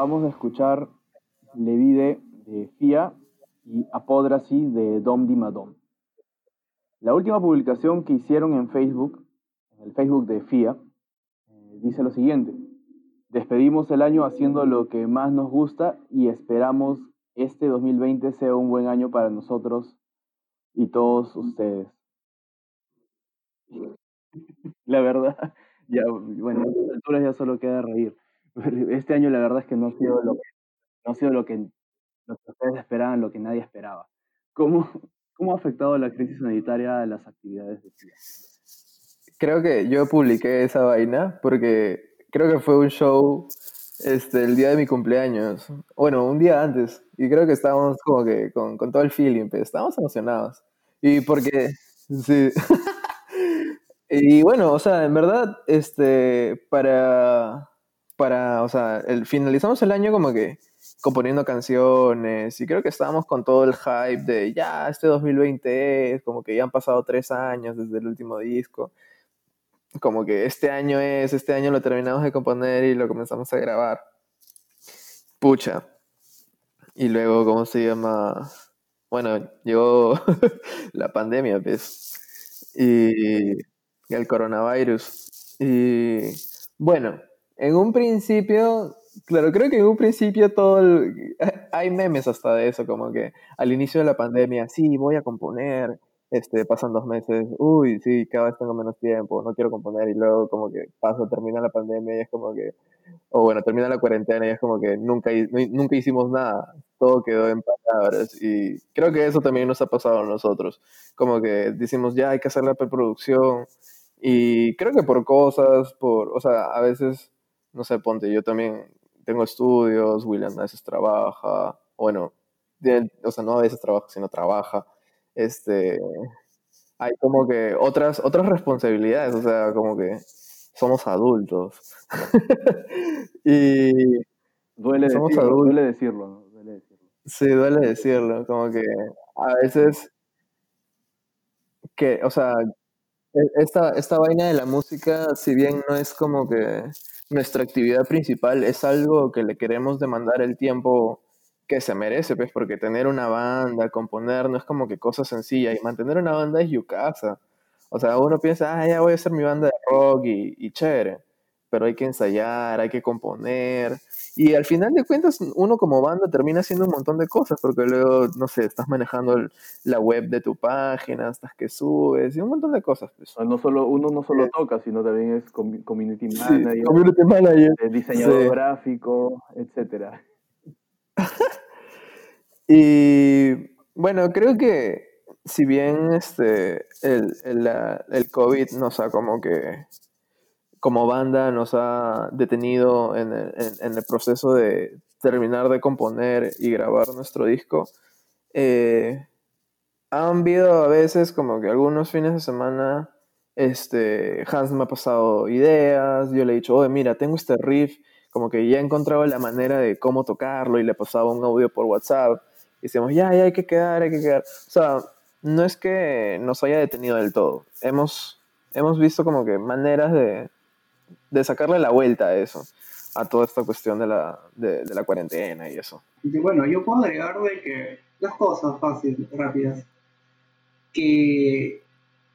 Acabamos de escuchar Levide de FIA y Apodrasi de Dom Di Madom. La última publicación que hicieron en Facebook, en el Facebook de FIA, eh, dice lo siguiente. Despedimos el año haciendo lo que más nos gusta y esperamos este 2020 sea un buen año para nosotros y todos ustedes. La verdad, ya, bueno, a estas alturas ya solo queda reír. Este año la verdad es que no ha sido lo que, no ha sido lo que, lo que ustedes esperaban, lo que nadie esperaba. ¿Cómo, ¿Cómo ha afectado la crisis sanitaria a las actividades de FIA? Creo que yo publiqué esa vaina porque creo que fue un show este, el día de mi cumpleaños. Bueno, un día antes. Y creo que estábamos como que con, con todo el feeling, pero estábamos emocionados. Y porque, sí. y bueno, o sea, en verdad, este, para, para, o sea, el, finalizamos el año como que componiendo canciones y creo que estábamos con todo el hype de ya, este 2020 es, como que ya han pasado tres años desde el último disco, como que este año es, este año lo terminamos de componer y lo comenzamos a grabar. Pucha. Y luego, ¿cómo se llama? Bueno, llegó la pandemia, pues, y el coronavirus. Y bueno, en un principio Claro, creo que en un principio todo el... hay memes hasta de eso, como que al inicio de la pandemia, sí, voy a componer, este, pasan dos meses, uy, sí, cada vez tengo menos tiempo, no quiero componer, y luego como que pasa, termina la pandemia y es como que, o bueno, termina la cuarentena y es como que nunca, nunca hicimos nada, todo quedó en palabras, y creo que eso también nos ha pasado a nosotros, como que decimos, ya hay que hacer la preproducción, y creo que por cosas, por, o sea, a veces, no sé, ponte, yo también tengo estudios, William a veces trabaja, bueno, o sea, no a veces trabaja, sino trabaja. Este, hay como que otras, otras responsabilidades, o sea, como que somos adultos. y duele, somos decirlo, adultos. duele decirlo, duele decirlo. Sí, duele decirlo, como que a veces que, o sea, e, esta, esta vaina de la música, si bien no es como que nuestra actividad principal es algo que le queremos demandar el tiempo que se merece, pues, porque tener una banda, componer, no es como que cosa sencilla, y mantener una banda es yucasa. O sea, uno piensa, ah, ya voy a hacer mi banda de rock y, y chévere, pero hay que ensayar, hay que componer, y al final de cuentas, uno como banda termina haciendo un montón de cosas, porque luego, no sé, estás manejando la web de tu página, estás que subes, y un montón de cosas. Pues. No solo, uno no solo eh, toca, sino también es community manager, community manager. diseñador gráfico, etc. y bueno, creo que si bien este, el, el, el COVID nos ha como que como banda nos ha detenido en el, proceso de terminar de componer y grabar nuestro disco. Eh, han habido a veces como que algunos fines de semana este, Hans me ha pasado ideas, yo le he dicho, oye, mira, tengo este riff, como que ya he encontrado la manera de cómo tocarlo y le pasaba un audio por WhatsApp. Y decíamos, ya, ya hay que quedar, hay que quedar. O sea, no es que nos haya detenido del todo. Hemos, hemos visto como que maneras de, de sacarle la vuelta a eso, a toda esta cuestión de la, de, la cuarentena y eso. Y bueno, yo puedo agregar de que dos cosas fáciles, rápidas, que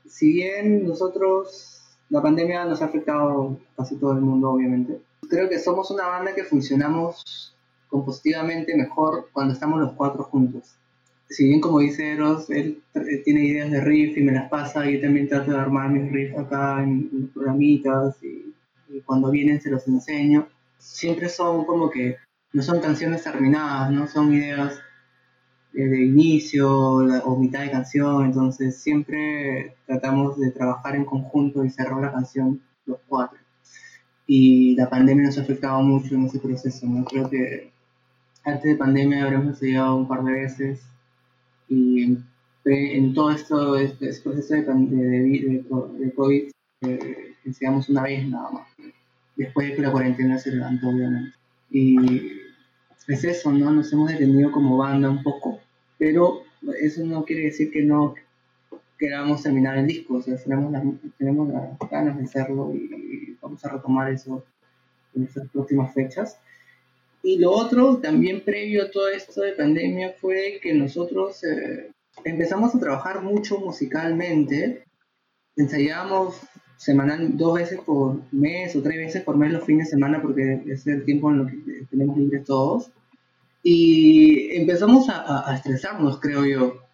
si bien nosotros, la pandemia nos ha afectado casi todo el mundo, obviamente, creo que somos una banda que funcionamos compositivamente mejor cuando estamos los cuatro juntos. Si bien como dice Eros, él tiene ideas de riff y me las pasa, y yo también trato de armar mis riffs acá en, en programitas y y cuando vienen se los enseño. Siempre son como que no son canciones terminadas, no son ideas de, inicio o mitad de canción, entonces siempre tratamos de trabajar en conjunto y cerrar la canción los cuatro. Y la pandemia nos ha afectado mucho en ese proceso, ¿no? Creo que antes de pandemia habremos ensayado un par de veces y en, todo esto, este, este proceso de, de, de, COVID, eh, ensayamos una vez nada más después de que la cuarentena se levantó, obviamente. Y es eso, ¿no? Nos hemos detenido como banda un poco, pero eso no quiere decir que no queramos terminar el disco, o sea, tenemos las, tenemos las ganas de hacerlo y vamos a retomar eso en estas próximas fechas. Y lo otro, también previo a todo esto de pandemia, fue que nosotros eh, empezamos a trabajar mucho musicalmente. Ensayábamos semanal dos veces por mes o tres veces por mes los fines de semana porque es el tiempo en lo que tenemos libres todos. Y empezamos a, a estresarnos, creo yo.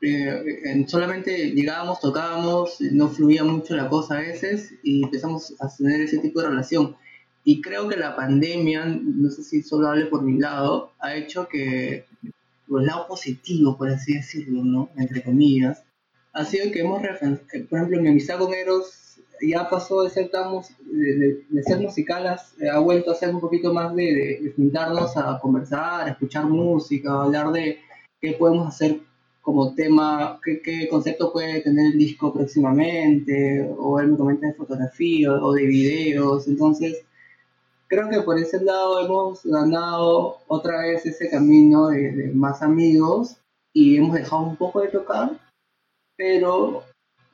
Eh, solamente llegábamos, tocábamos, no fluía mucho la cosa a veces y empezamos a tener ese tipo de relación. Y creo que la pandemia, no sé si solo hable por mi lado, ha hecho que el lado positivo, por así decirlo, ¿no? Entre comillas, ha sido que hemos, por ejemplo, mi amistad con Eros ya pasó de ser, de, de, ser musicalas, eh, ha vuelto a ser un poquito más de, de, juntarnos a conversar, a escuchar música, a hablar de qué podemos hacer como tema, qué, qué concepto puede tener el disco próximamente, o él me comenta de fotografía o de videos, entonces creo que por ese lado hemos ganado otra vez ese camino de, más amigos y hemos dejado un poco de tocar, pero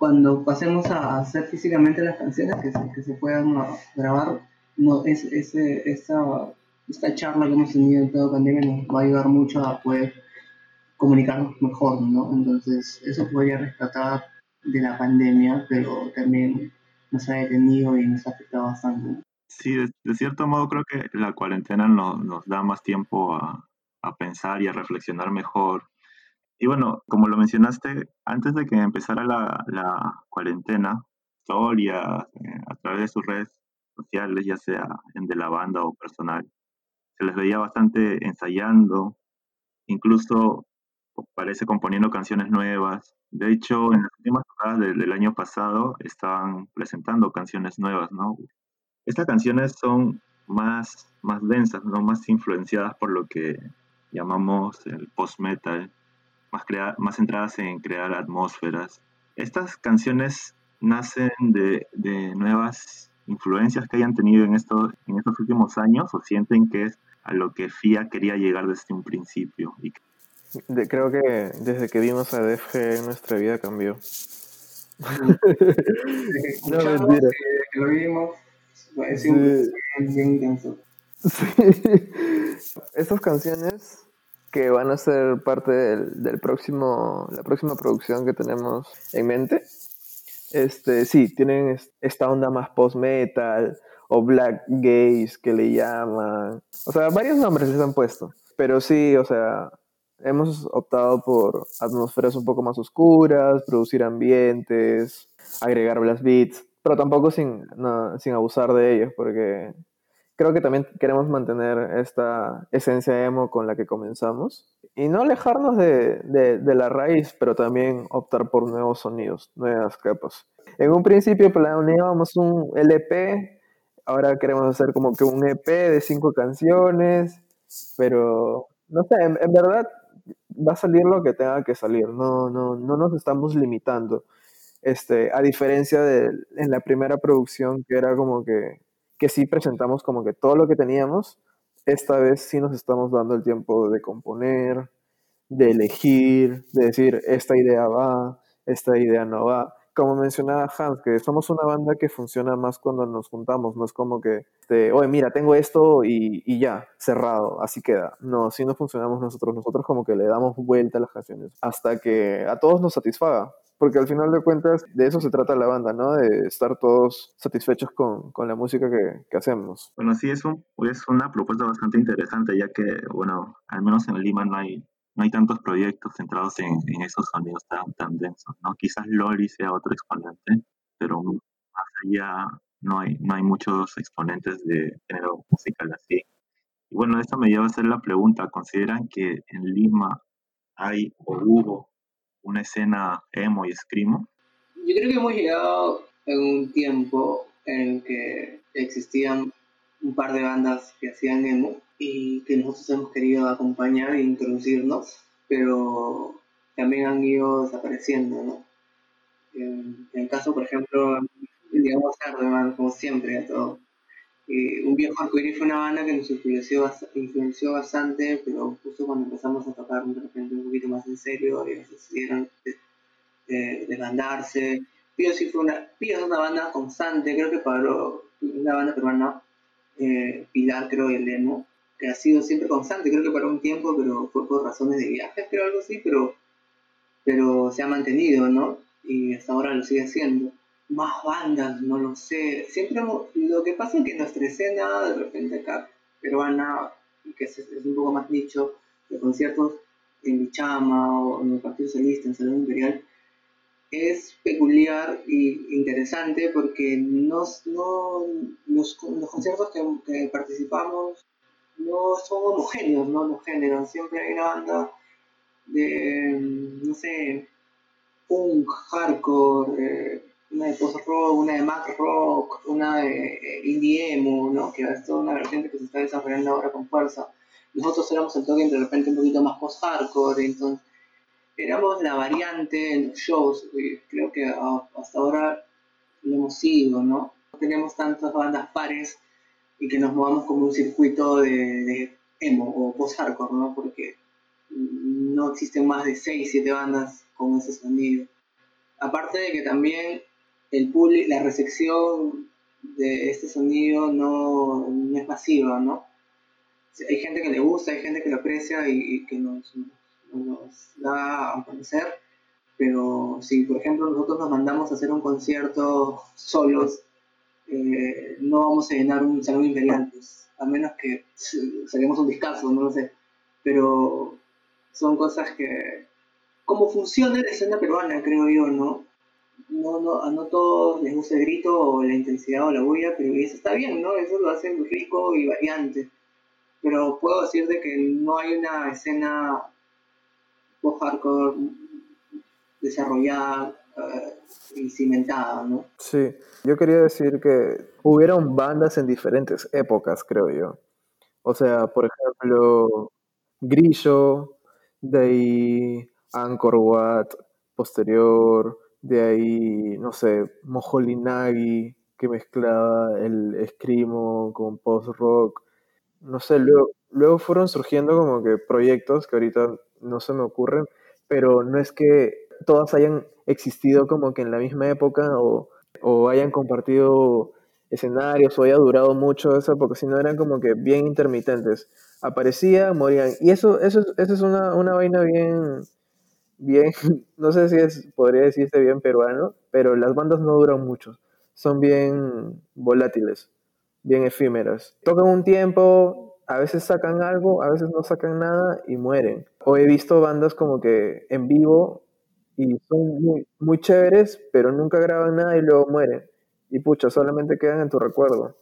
cuando pasemos a hacer físicamente las canciones que se, que se puedan grabar, no, es, ese, esa, esta charla que hemos tenido en toda pandemia nos va a ayudar mucho a poder comunicarnos mejor, ¿no? Entonces, eso podría rescatar de la pandemia, pero también nos ha detenido y nos ha afectado bastante. Sí, de, cierto modo creo que la cuarentena nos da más tiempo a, pensar y a reflexionar mejor. Y bueno, como lo mencionaste, antes de que empezara la, cuarentena, Soria, eh, a través de sus redes sociales, ya sea en de la banda o personal, se les veía bastante ensayando, incluso parece componiendo canciones nuevas. De hecho, en las últimas horas del año pasado estaban presentando canciones nuevas, ¿no? Estas canciones son más, más densas, ¿no? más influenciadas por lo que llamamos el post-metal, más, más centradas en crear atmósferas. Estas canciones nacen de, de, nuevas influencias que hayan tenido en estos, en estos últimos años o sienten que es a lo que FIA quería llegar desde un principio. Y creo que desde que vimos a DFG nuestra vida cambió. no, mentira. Que, lo vimos es bien, intenso. Estas canciones que van a ser parte del, del, próximo, la próxima producción que tenemos en mente, este, sí, tienen esta onda más post-metal o black gaze que le llaman. O sea, varios nombres les han puesto. Pero sí, o sea, hemos optado por atmósferas un poco más oscuras, producir ambientes, agregar blast beats pero tampoco sin, sin abusar de ellos, porque creo que también queremos mantener esta esencia emo con la que comenzamos y no alejarnos de, de, la raíz, pero también optar por nuevos sonidos, nuevas capas. En un principio planeábamos un LP, ahora queremos hacer como que un EP de cinco canciones, pero no sé, en, en verdad va a salir lo que tenga que salir, no, no, no nos estamos limitando. Este, a diferencia de en la primera producción, que era como que, que sí presentamos como que todo lo que teníamos, esta vez sí nos estamos dando el tiempo de componer, de elegir, de decir, esta idea va, esta idea no va. Como mencionaba Hans, que somos una banda que funciona más cuando nos juntamos, no es como que, este, oye, mira, tengo esto y, y, ya, cerrado, así queda. No, si no funcionamos nosotros, nosotros como que le damos vuelta a las canciones hasta que a todos nos satisfaga porque al final de cuentas de eso se trata la banda, ¿no? De estar todos satisfechos con, con la música que, hacemos. Bueno, sí, es, un, es una propuesta bastante interesante, ya que, bueno, al menos en Lima no hay, no hay tantos proyectos centrados en, en esos sonidos tan, tan densos, ¿no? Quizás Loli sea otro exponente, pero más allá no hay, no hay muchos exponentes de género musical así. Y bueno, esto me lleva a hacer la pregunta, ¿consideran que en Lima hay o hubo una escena emo y screamo? Yo creo que hemos llegado en un tiempo en que existían un par de bandas que hacían emo y que nosotros hemos querido acompañar e introducirnos, pero también han ido desapareciendo, ¿no? En, el caso, por ejemplo, digamos, como siempre, todo eh, un viejo arcoíris fue una banda que nos influenció, influenció bastante, pero justo cuando empezamos a tocar de repente un poquito más en serio, ellos decidieron desbandarse. Pío sí fue una, Pío es una banda constante, creo que para una banda peruana, eh, Pilar creo y el emo, que ha sido siempre constante, creo que para un tiempo, pero fue por razones de viajes, pero algo así, pero, pero se ha mantenido, ¿no? Y hasta ahora lo sigue haciendo. Más bandas, no lo sé. Siempre lo que pasa es que nuestra escena, de repente acá, peruana, que es, un poco más nicho, de conciertos en Bichama o en el Partido Socialista, en Salón Imperial, es peculiar e interesante porque no, no, los, los conciertos que, participamos no son homogéneos, ¿no? Los géneros. Siempre hay una banda de, no sé, punk, hardcore, eh, una de post-rock, una de math rock, una de eh, indie emo, ¿no? Que es toda una vertiente que se está desarrollando ahora con fuerza. Nosotros éramos el toque de repente un poquito más post-hardcore, entonces éramos la variante en los shows, creo que hasta ahora lo hemos sido, ¿no? No tenemos tantas bandas pares y que nos movamos como un circuito de, emo o post-hardcore, ¿no? Porque no existen más de 6, 7 bandas con ese sonido. Aparte de que también el la recepción de este sonido no, es masiva, ¿no? Hay gente que le gusta, hay gente que lo aprecia y, que nos, nos, da a conocer, pero si por ejemplo nosotros nos mandamos a hacer un concierto solos, eh, no vamos a llenar un salón imperial, a menos que saquemos un discazo, no lo sé. Pero son cosas que... Cómo funciona la escena peruana, creo yo, ¿no? No, no, a no todos les gusta el grito o la intensidad o la bulla, pero eso está bien, ¿no? Eso lo hace rico y variante. Pero puedo decirte que no hay una escena post-hardcore desarrollada eh, y cimentada, ¿no? Sí, yo quería decir que hubieron bandas en diferentes épocas, creo yo. O sea, por ejemplo, Grillo, de ahí Angkor Wat, posterior, de ahí, no sé, Mojolinagi, que mezclaba el escrimo con post-rock. No sé, luego, luego fueron surgiendo como que proyectos que ahorita no se me ocurren, pero no es que todas hayan existido como que en la misma época o, hayan compartido escenarios o haya durado mucho eso, porque si no eran como que bien intermitentes. Aparecían, morían. Y eso, eso, eso es una, una vaina bien, bien, no sé si es, podría decirse bien peruano, pero las bandas no duran mucho. Son bien volátiles, bien efímeras. Tocan un tiempo, a veces sacan algo, a veces no sacan nada y mueren. O he visto bandas como que en vivo y son muy, muy chéveres, pero nunca graban nada y luego mueren. Y pucha, solamente quedan en tu recuerdo.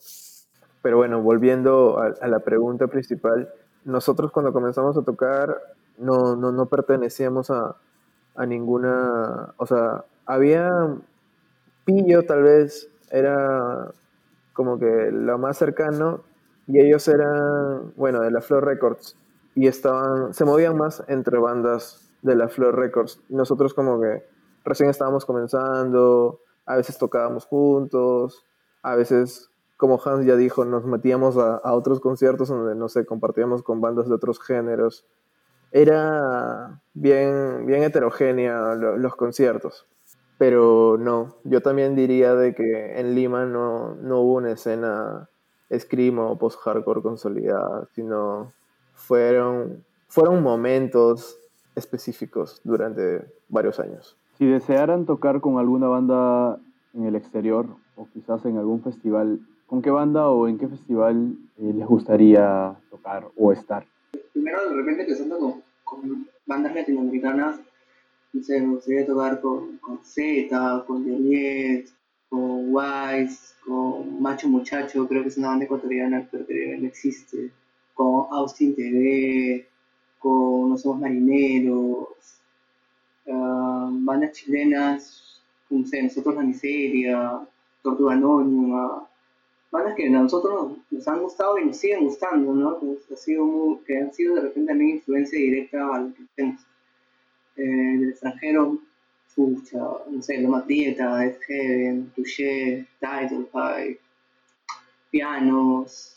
Pero bueno, volviendo a, la pregunta principal, nosotros cuando comenzamos a tocar no, no, no pertenecíamos a, a ninguna, o sea, había Pillo tal vez, era como que lo más cercano, y ellos eran, bueno, de la Flor Records y estaban, se movían más entre bandas de la Flor Records. Nosotros como que recién estábamos comenzando, a veces tocábamos juntos, a veces, como Hans ya dijo, nos metíamos a, otros conciertos donde, no sé, compartíamos con bandas de otros géneros. Era bien, bien heterogénea los conciertos. Pero no, yo también diría de que en Lima no, no hubo una escena screamo o post-hardcore consolidada, sino fueron, fueron momentos específicos durante varios años. Si desearan tocar con alguna banda en el exterior o quizás en algún festival, ¿con qué banda o en qué festival eh, les gustaría tocar o estar? Primero, de repente, empezando con, con bandas latinoamericanas, no sé, me gustaría tocar con, con Z, con Juliet, con Wise, con Macho Muchacho, creo que es una banda ecuatoriana, pero que no existe, con Austin TV, con No Somos Marineros, uh, bandas chilenas, no sé, Nosotros la Miseria, Tortuga Anónima, bandas que a nosotros nos, han gustado y nos siguen gustando, ¿no? Que, han sido de repente también influencia directa a lo que hacemos. Eh, del extranjero, Pucha, no sé, Loma Prieta, Ed Heaven, Touché, Title High, pianos,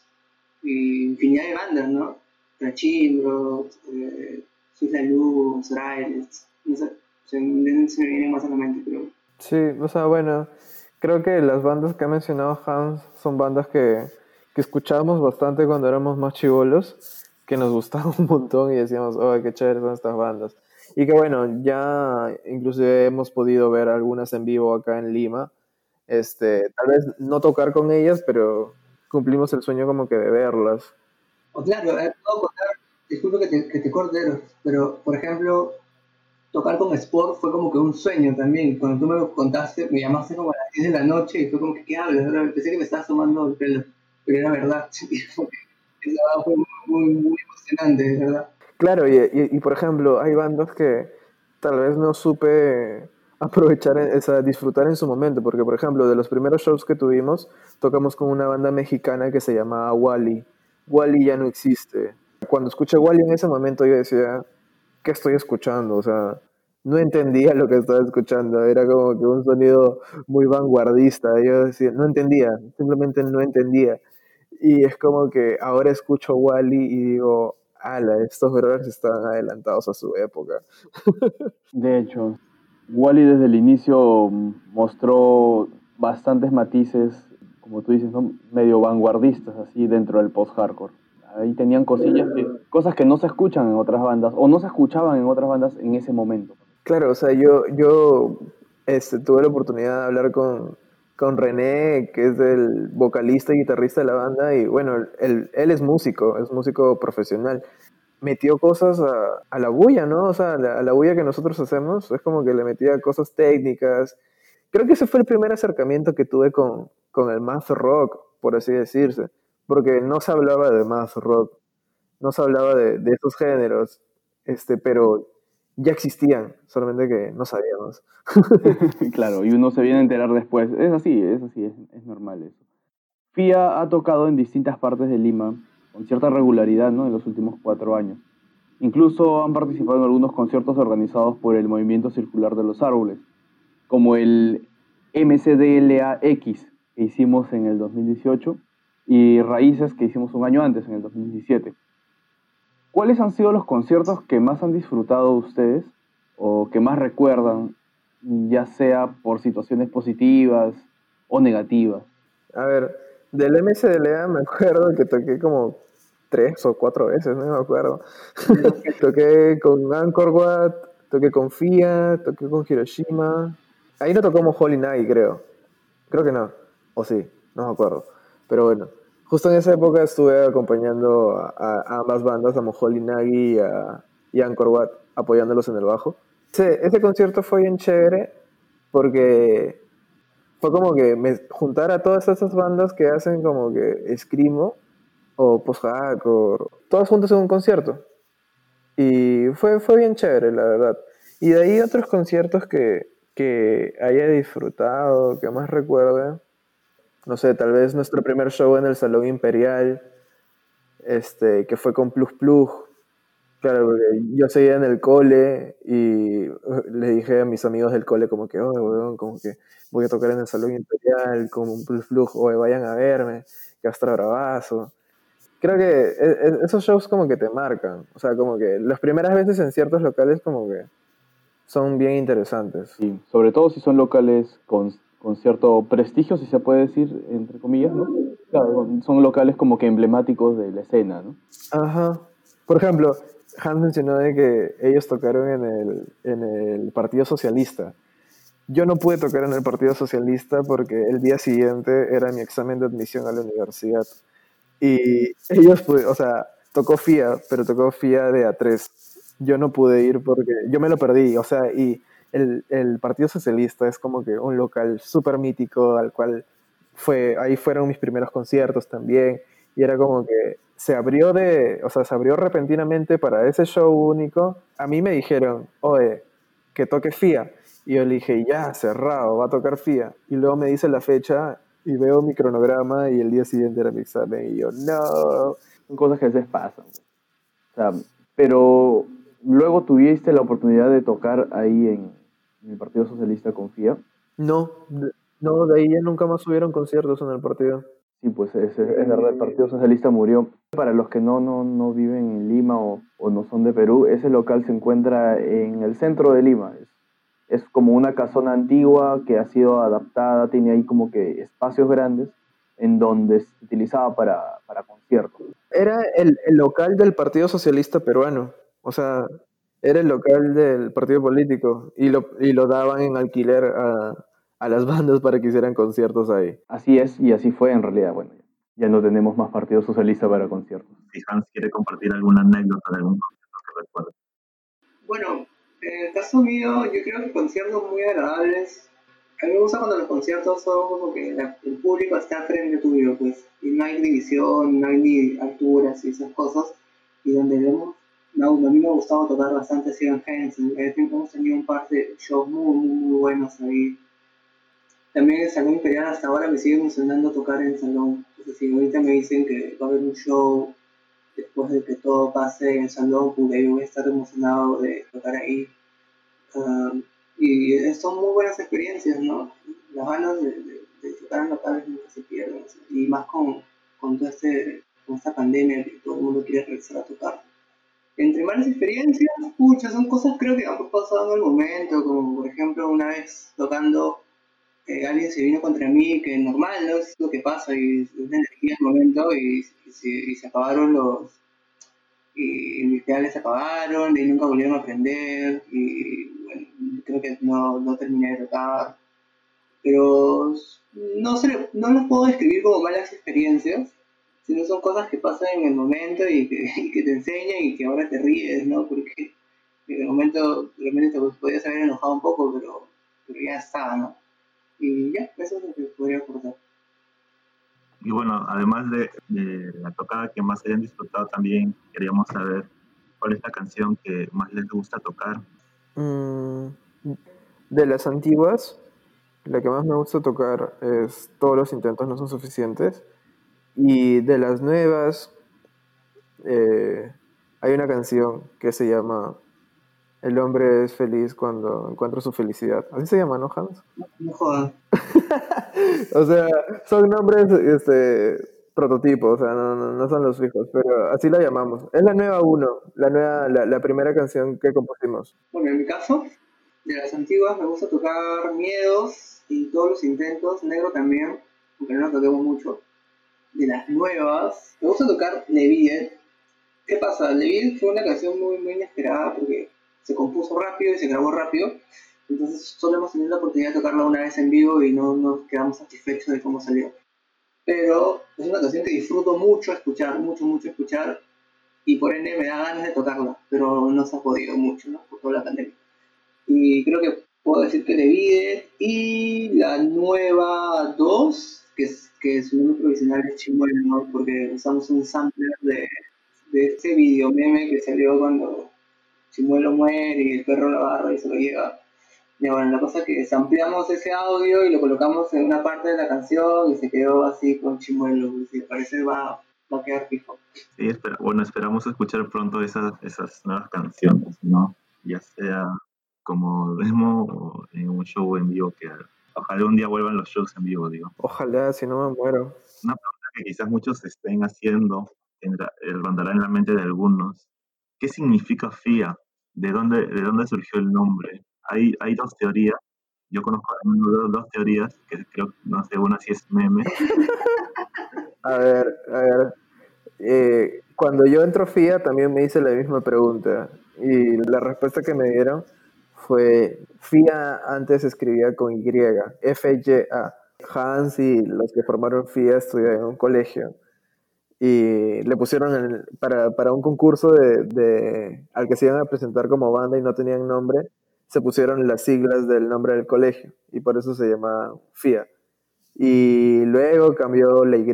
y infinidad de bandas, ¿no? Trachimbro, eh, Suiza Luz, no sé, se, me vienen más a la mente, pero... Sí, o sea, bueno, creo que las bandas que ha mencionado Hans son bandas que, que escuchábamos bastante cuando éramos más chivolos, que nos gustaban un montón y decíamos, oh, qué chévere son estas bandas. Y que bueno, ya inclusive hemos podido ver algunas en vivo acá en Lima. Este, tal vez no tocar con ellas, pero cumplimos el sueño como que de verlas. Claro, eh, puedo contar, disculpe que te corte, pero por ejemplo, tocar con Sport fue como que un sueño también. Cuando tú me contaste, me llamaste como a las 10 de la noche y fue como que, ¿qué hablas? Pensé que me estabas tomando el pelo, pero era verdad. fue muy, muy, emocionante, ¿verdad? Claro, y, y, por ejemplo, hay bandas que tal vez no supe aprovechar, o sea, disfrutar en su momento, porque por ejemplo, de los primeros shows que tuvimos, tocamos con una banda mexicana que se llamaba Wally. Wally ya no existe. Cuando escuché Wally en ese momento yo decía, ¿qué estoy escuchando? O sea, no entendía lo que estaba escuchando, era como que un sonido muy vanguardista, yo decía, no entendía, simplemente no entendía. Y es como que ahora escucho Wally y digo, ala, estos brothers están adelantados a su época. De hecho, Wally desde el inicio mostró bastantes matices, como tú dices, medio vanguardistas así dentro del post-hardcore ahí tenían cosillas, cosas que no se escuchan en otras bandas o no se escuchaban en otras bandas en ese momento. Claro, o sea, yo, yo este, tuve la oportunidad de hablar con, con René, que es el vocalista y guitarrista de la banda, y bueno, él, él es músico, es músico profesional. Metió cosas a, la bulla, ¿no? O sea, a la, a la, bulla que nosotros hacemos, es como que le metía cosas técnicas. Creo que ese fue el primer acercamiento que tuve con, con el math rock, por así decirse porque no se hablaba de más rock, no se hablaba de, de esos géneros, este, pero ya existían, solamente que no sabíamos. claro, y uno se viene a enterar después. Es así, es así, es, es, normal eso. FIA ha tocado en distintas partes de Lima con cierta regularidad ¿no? en los últimos cuatro años. Incluso han participado en algunos conciertos organizados por el Movimiento Circular de los Árboles, como el MCDLAX que hicimos en el 2018 y Raíces que hicimos un año antes, en el 2017. ¿Cuáles han sido los conciertos que más han disfrutado ustedes o que más recuerdan, ya sea por situaciones positivas o negativas? A ver, del MCDLA me acuerdo que toqué como tres o cuatro veces, no me acuerdo. toqué con Angkor Wat, toqué con FIA, toqué con Hiroshima. Ahí no tocamos Holy Night, creo. Creo que no. O sí, no me acuerdo. Pero bueno, justo en esa época estuve acompañando a, ambas bandas, a Moholi Nagi y a, y Angkor Wat, apoyándolos en el bajo. Ese, ese concierto fue bien chévere porque fue como que me juntar a todas esas bandas que hacen como que escrimo o post-hardcore, todas juntas en un concierto. Y fue, fue bien chévere, la verdad. Y de ahí otros conciertos que, que haya disfrutado, que más recuerde no sé, tal vez nuestro primer show en el Salón Imperial, este, que fue con Plus Plus. Claro, porque yo seguía en el cole y uh, le dije a mis amigos del cole como que, oh, como que voy a tocar en el Salón Imperial con un Plus Plus, o vayan a verme, que hasta bravazo. Creo que e, e, esos shows como que te marcan, o sea, como que las primeras veces en ciertos locales como que son bien interesantes. Sí, sobre todo si son locales con con cierto prestigio, si se puede decir, entre comillas, ¿no? Claro, son locales como que emblemáticos de la escena, ¿no? Ajá. Por ejemplo, Hans mencionó de que ellos tocaron en el, en el Partido Socialista. Yo no pude tocar en el Partido Socialista porque el día siguiente era mi examen de admisión a la universidad. Y ellos, pues, o sea, tocó FIA, pero tocó FIA de A3. Yo no pude ir porque yo me lo perdí, o sea, y el, el Partido Socialista es como que un local súper mítico al cual fue, ahí fueron mis primeros conciertos también, y era como que se abrió de, o sea, se abrió repentinamente para ese show único. A mí me dijeron, oye, que toque FIA. Y yo le dije, ya, cerrado, va a tocar FIA. Y luego me dice la fecha y veo mi cronograma y el día siguiente era mi examen. Y yo, no. Son cosas que a veces pasan. O sea, pero luego tuviste la oportunidad de tocar ahí en, el Partido Socialista confía? No, no, de ahí ya nunca más hubieron conciertos en el partido. Sí, pues es, es verdad, el Partido Socialista murió. Para los que no, no, no viven en Lima o, o, no son de Perú, ese local se encuentra en el centro de Lima. Es, es como una casona antigua que ha sido adaptada, tiene ahí como que espacios grandes en donde se utilizaba para, para conciertos. Era el, el, local del Partido Socialista Peruano, o sea, era el local del partido político y lo, y lo daban en alquiler a, a las bandas para que hicieran conciertos ahí. Así es, y así fue en realidad. Bueno, ya no tenemos más Partido Socialista para conciertos. Si Hans quiere compartir alguna anécdota de algún concierto que recuerde. Bueno, en el caso mío, yo creo que conciertos muy agradables. A mí me gusta cuando los conciertos son como que la, el público está frente tuyo, pues, y no hay división, no hay ni alturas y esas cosas, y donde vemos, no, a mí me ha gustado tocar bastante así en Hansen, hemos tenido un par de shows muy, muy, muy buenos ahí. También el Salón Imperial hasta ahora me sigue emocionando tocar en el salón. Entonces, si ahorita me dicen que va a haber un show después de que todo pase en el salón, pues yo voy a estar emocionado de tocar ahí. Um, y son muy buenas experiencias, ¿no? Las ganas de, de, de tocar en locales nunca se pierden. Y más con, con, todo este, con esta pandemia que todo el mundo quiere regresar a tocar. Entre malas experiencias, pucha, son cosas creo que han pasado en el momento, como por ejemplo una vez tocando eh, alguien se vino contra mí, que normal, ¿no? Es lo que pasa y es una energía en el momento y, se, acabaron los, y mis pedales se apagaron y nunca volvieron a aprender y bueno, creo que no, no terminé de tocar. Pero no, se, no los puedo describir como malas experiencias, sino son cosas que pasan en el momento y que, y que te enseñan y que ahora te ríes, ¿no? Porque en el momento realmente te podías haber enojado un poco, pero, pero ya está, ¿no? Y ya, eso es lo que podría aportar. Y bueno, además de, de, la tocada que más hayan disfrutado, también queríamos saber cuál es la canción que más les gusta tocar. Mm, de las antiguas, la que más me gusta tocar es Todos los intentos no son suficientes. Y de las nuevas, eh, hay una canción que se llama El hombre es feliz cuando encuentra su felicidad. Así se llama, ¿no, Hans? No, no o sea, son nombres este, prototipos, o sea, no, no, no, son los fijos, pero así la llamamos. Es la nueva uno, la nueva, la, la, primera canción que compusimos. Bueno, en mi caso, de las antiguas me gusta tocar Miedos y todos los intentos, Negro también, aunque no lo toquemos mucho. De las nuevas, me gusta tocar Levier. ¿Qué pasa? Levier fue una canción muy, muy inesperada porque se compuso rápido y se grabó rápido. Entonces solo hemos tenido la oportunidad de tocarla una vez en vivo y no nos quedamos satisfechos de cómo salió. Pero es una canción que disfruto mucho escuchar, mucho, mucho escuchar. Y por ende me da ganas de tocarla, pero no se ha podido mucho, ¿no? Por toda la pandemia. Y creo que puedo decir que Levide y la nueva 2, que es, que su nombre provisional es Chimuelo, ¿no? Porque usamos un sampler de, de ese video meme que salió cuando Chimuelo muere y el perro lo agarra y se lo lleva. Y bueno, la cosa es que ampliamos ese audio y lo colocamos en una parte de la canción y se quedó así con Chimuelo. Y parece va, va a quedar fijo. Sí, espera, bueno, esperamos escuchar pronto esas, esas nuevas canciones, ¿no? Ya sea como demo o en un show en vivo que ojalá un día vuelvan los shows en vivo, digo. Ojalá, si no me muero. Una pregunta que quizás muchos estén haciendo, rondará en la mente de algunos. ¿Qué significa FIA? ¿De dónde, de dónde surgió el nombre? Hay, hay dos teorías. Yo conozco dos, dos teorías, que creo, no sé, una si es meme. a ver, a ver. Eh, cuando yo entro FIA también me hice la misma pregunta. Y la respuesta que me dieron fue FIA antes escribía con Y, F-Y-A. Hans y los que formaron FIA estudiaron en un colegio y le pusieron para, un concurso de, de, al que se iban a presentar como banda y no tenían nombre, se pusieron las siglas del nombre del colegio y por eso se llama FIA. Y luego cambió la Y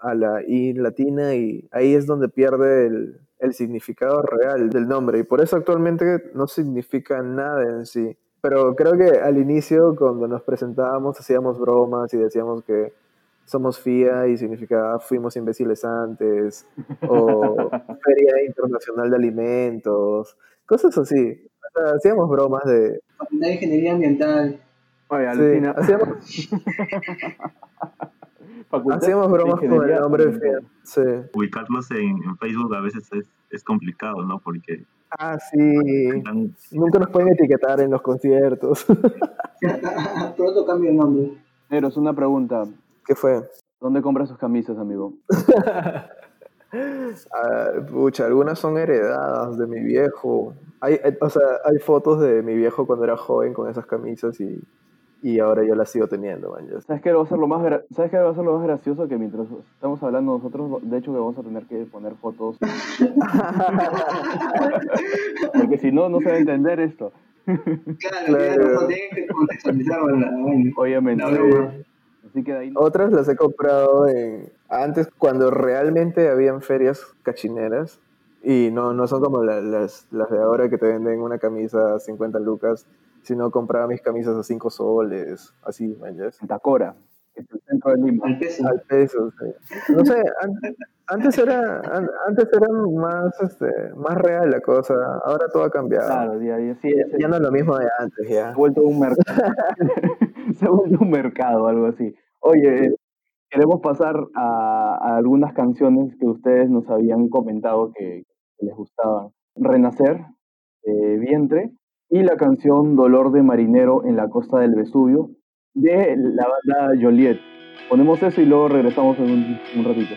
a la I latina y ahí es donde pierde el, el significado real del nombre y por eso actualmente no significa nada en sí. Pero creo que al inicio, cuando nos presentábamos, hacíamos bromas y decíamos que somos FIA y significaba fuimos imbéciles antes, o Feria Internacional de Alimentos, cosas así. O sea, hacíamos bromas de... Facultad de Ingeniería Ambiental. Oye, sí, hacíamos... hacíamos bromas con el nombre de FIA. Sí. Ubicarlos en, en, Facebook a veces es, es complicado, ¿no? Porque... Ah, sí. Están... Nunca nos pueden etiquetar en los conciertos. Pronto cambio el nombre. Pero es una pregunta. ¿Qué fue? ¿Dónde compra sus camisas, amigo? Ah, pucha, algunas son heredadas de mi viejo. Hay, o sea, hay fotos de mi viejo cuando era joven con esas camisas y, y ahora yo las sigo teniendo, man. ¿Sabes qué va a ser lo más gra- ¿Sabes qué va a ser lo más gracioso? Que mientras estamos hablando nosotros, de hecho que vamos a tener que poner fotos. Porque si no, no se va a entender esto. Claro, Claro. claro. tienen que contextualizar la. Obviamente. La broma. Así que de ahí Otras las he comprado en antes cuando realmente habían ferias cachineras y no, no son como la- las, las de ahora que te venden una camisa a 50 lucas, sino compraba mis camisas a 5 soles, así, man, en Tacora, que es el centro de Lima. Al peso. al peso. sí. No sé, an- antes era an- antes era más este, más real la cosa, ahora todo ha cambiado. Claro, ya, ya, sí, Ya, ya no es lo mismo de antes, se ya. ha vuelto un mercado. se ha vuelto un mercado, algo así. Oye, eh, queremos pasar a, a algunas canciones que ustedes nos habían comentado que, que les gustaban. Renacer, eh, Vientre, y la canción Dolor de Marinero en la costa del Vesubio, de la banda Joliet. Ponemos eso y luego regresamos en un, un ratito.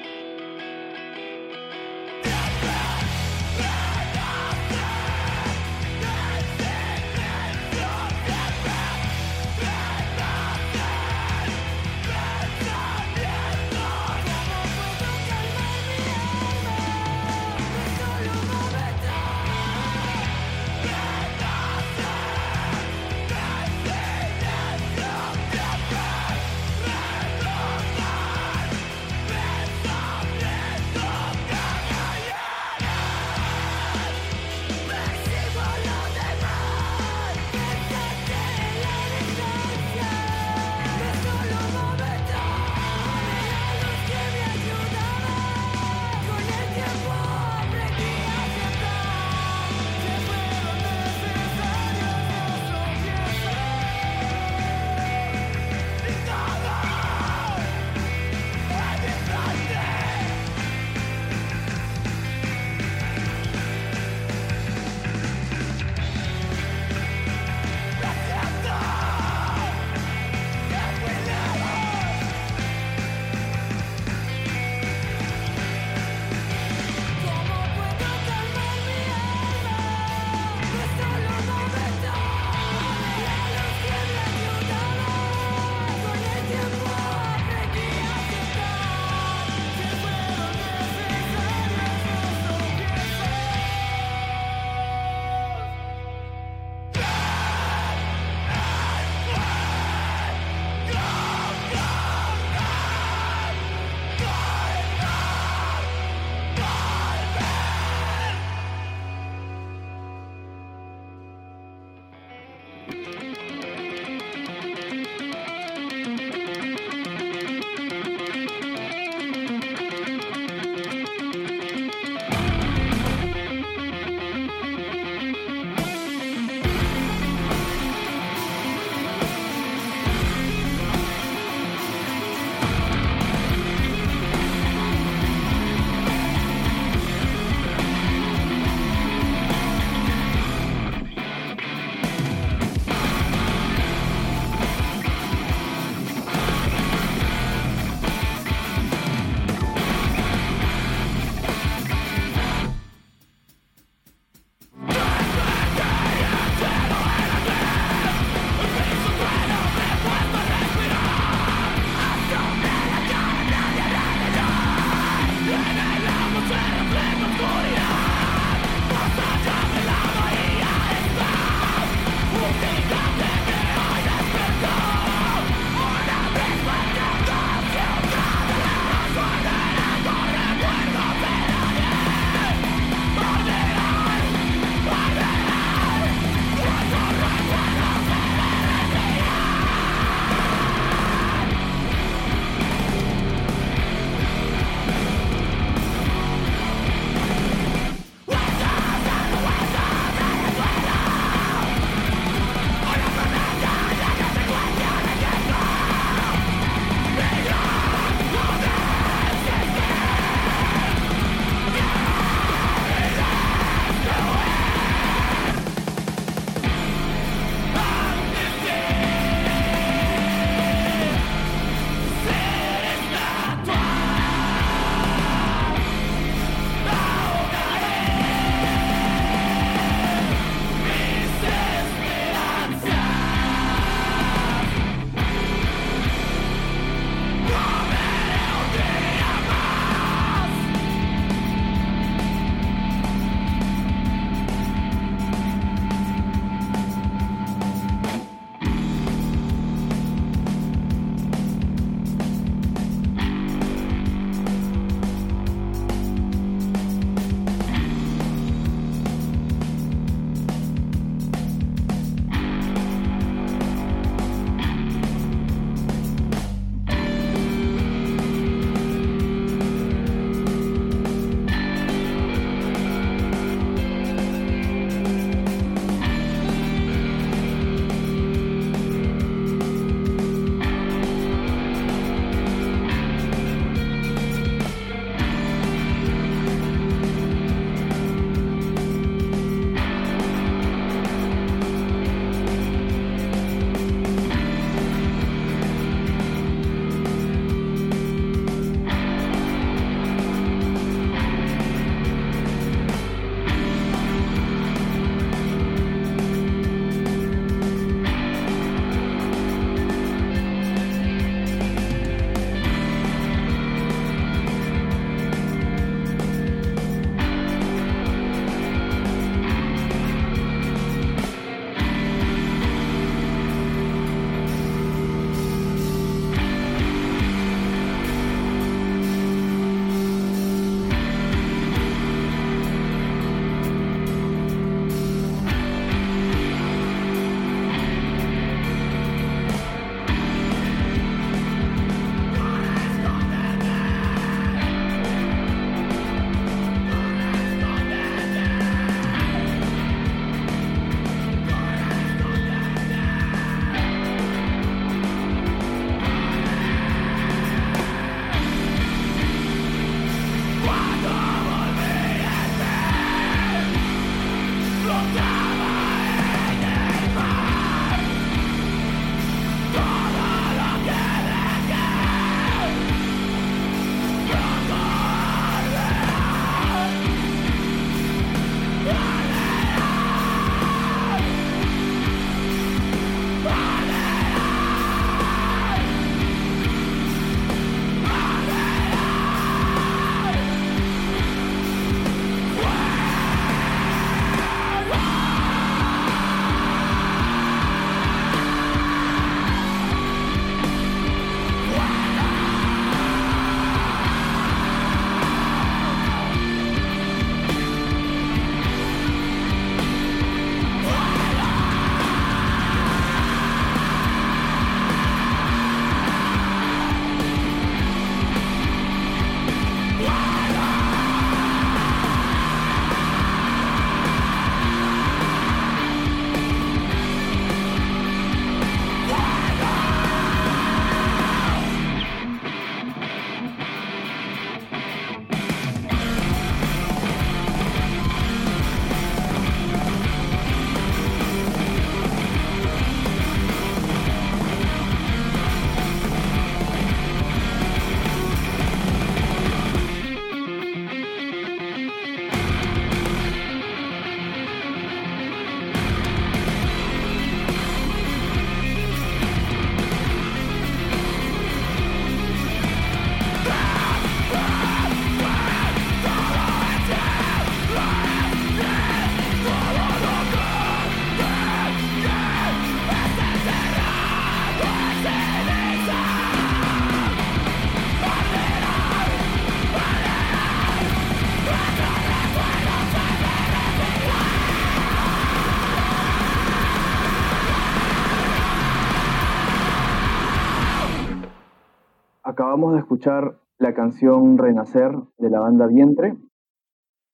Acabamos de escuchar la canción Renacer de la banda Vientre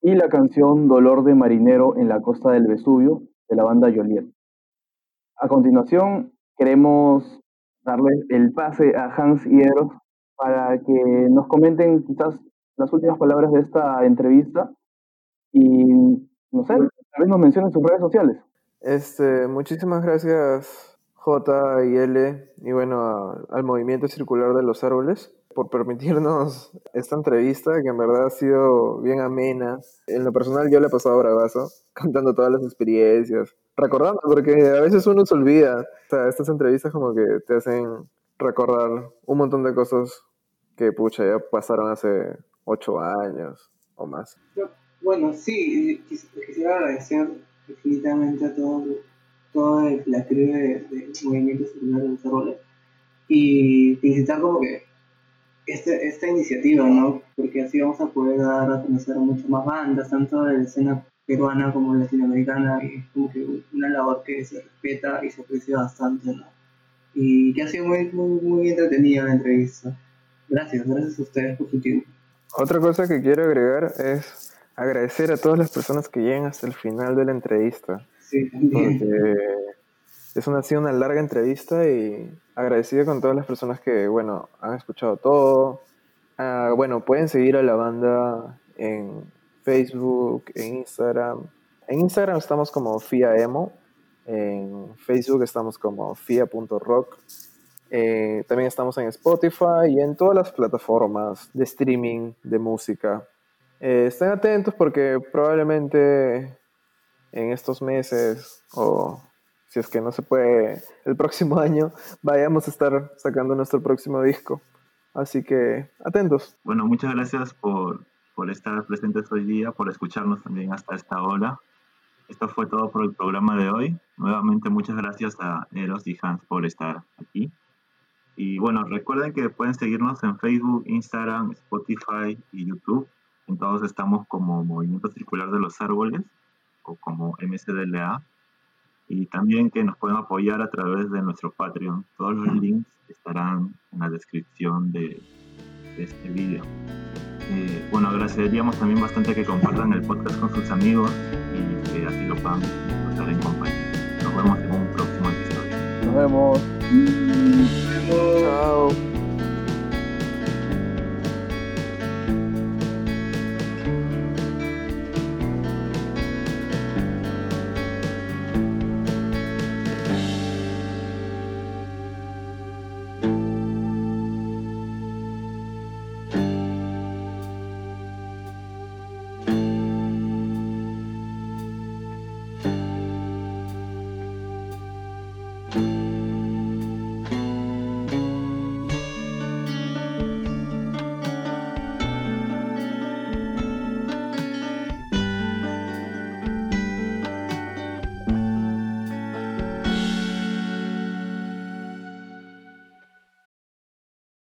y la canción Dolor de Marinero en la costa del Vesubio de la banda Joliet. A continuación, queremos darle el pase a Hans y Eros para que nos comenten quizás las últimas palabras de esta entrevista y, no sé, tal vez nos mencionen sus redes sociales. Este, muchísimas gracias J y L y bueno al movimiento circular de los árboles por permitirnos esta entrevista que en verdad ha sido bien amena. En lo personal yo le he pasado bravazo contando todas las experiencias, recordando porque a veces uno se olvida. O sea, estas entrevistas como que te hacen recordar un montón de cosas que pucha ya pasaron hace ocho años o más. Bueno, sí, quisiera agradecer definitivamente a todo, toda la crew de, de Movimiento Circular de los Árboles y felicitar como que este, esta iniciativa, ¿no? Porque así vamos a poder dar a conocer a muchas más bandas, tanto de la escena peruana como latinoamericana, y es como que una labor que se respeta y se aprecia bastante, ¿no? Y que ha sido muy, muy, muy entretenida la entrevista. Gracias, gracias a ustedes por su tiempo. Otra cosa que quiero agregar es agradecer a todas las personas que llegan hasta el final de la entrevista. Es una, ha sido una larga entrevista y agradecido con todas las personas que, bueno, han escuchado todo. Ah, bueno, pueden seguir a la banda en Facebook, en Instagram. En Instagram estamos como FIAEMO, en Facebook estamos como FIA.rock. Eh, también estamos en Spotify y en todas las plataformas de streaming de música. Eh, estén atentos porque probablemente en estos meses o si es que no se puede el próximo año, vayamos a estar sacando nuestro próximo disco. Así que atentos. Bueno, muchas gracias por, por estar presentes hoy día, por escucharnos también hasta esta hora. Esto fue todo por el programa de hoy. Nuevamente muchas gracias a Eros y Hans por estar aquí. Y bueno, recuerden que pueden seguirnos en Facebook, Instagram, Spotify y YouTube. En todos estamos como Movimiento Circular de los Árboles o como MCDLA y también que nos pueden apoyar a través de nuestro Patreon. Todos los links estarán en la descripción de, este video. Eh, bueno, agradeceríamos también bastante que compartan el podcast con sus amigos y que así lo puedan estar en compañía. Nos vemos en un próximo episodio. Nos vemos. Nos vemos. Chao.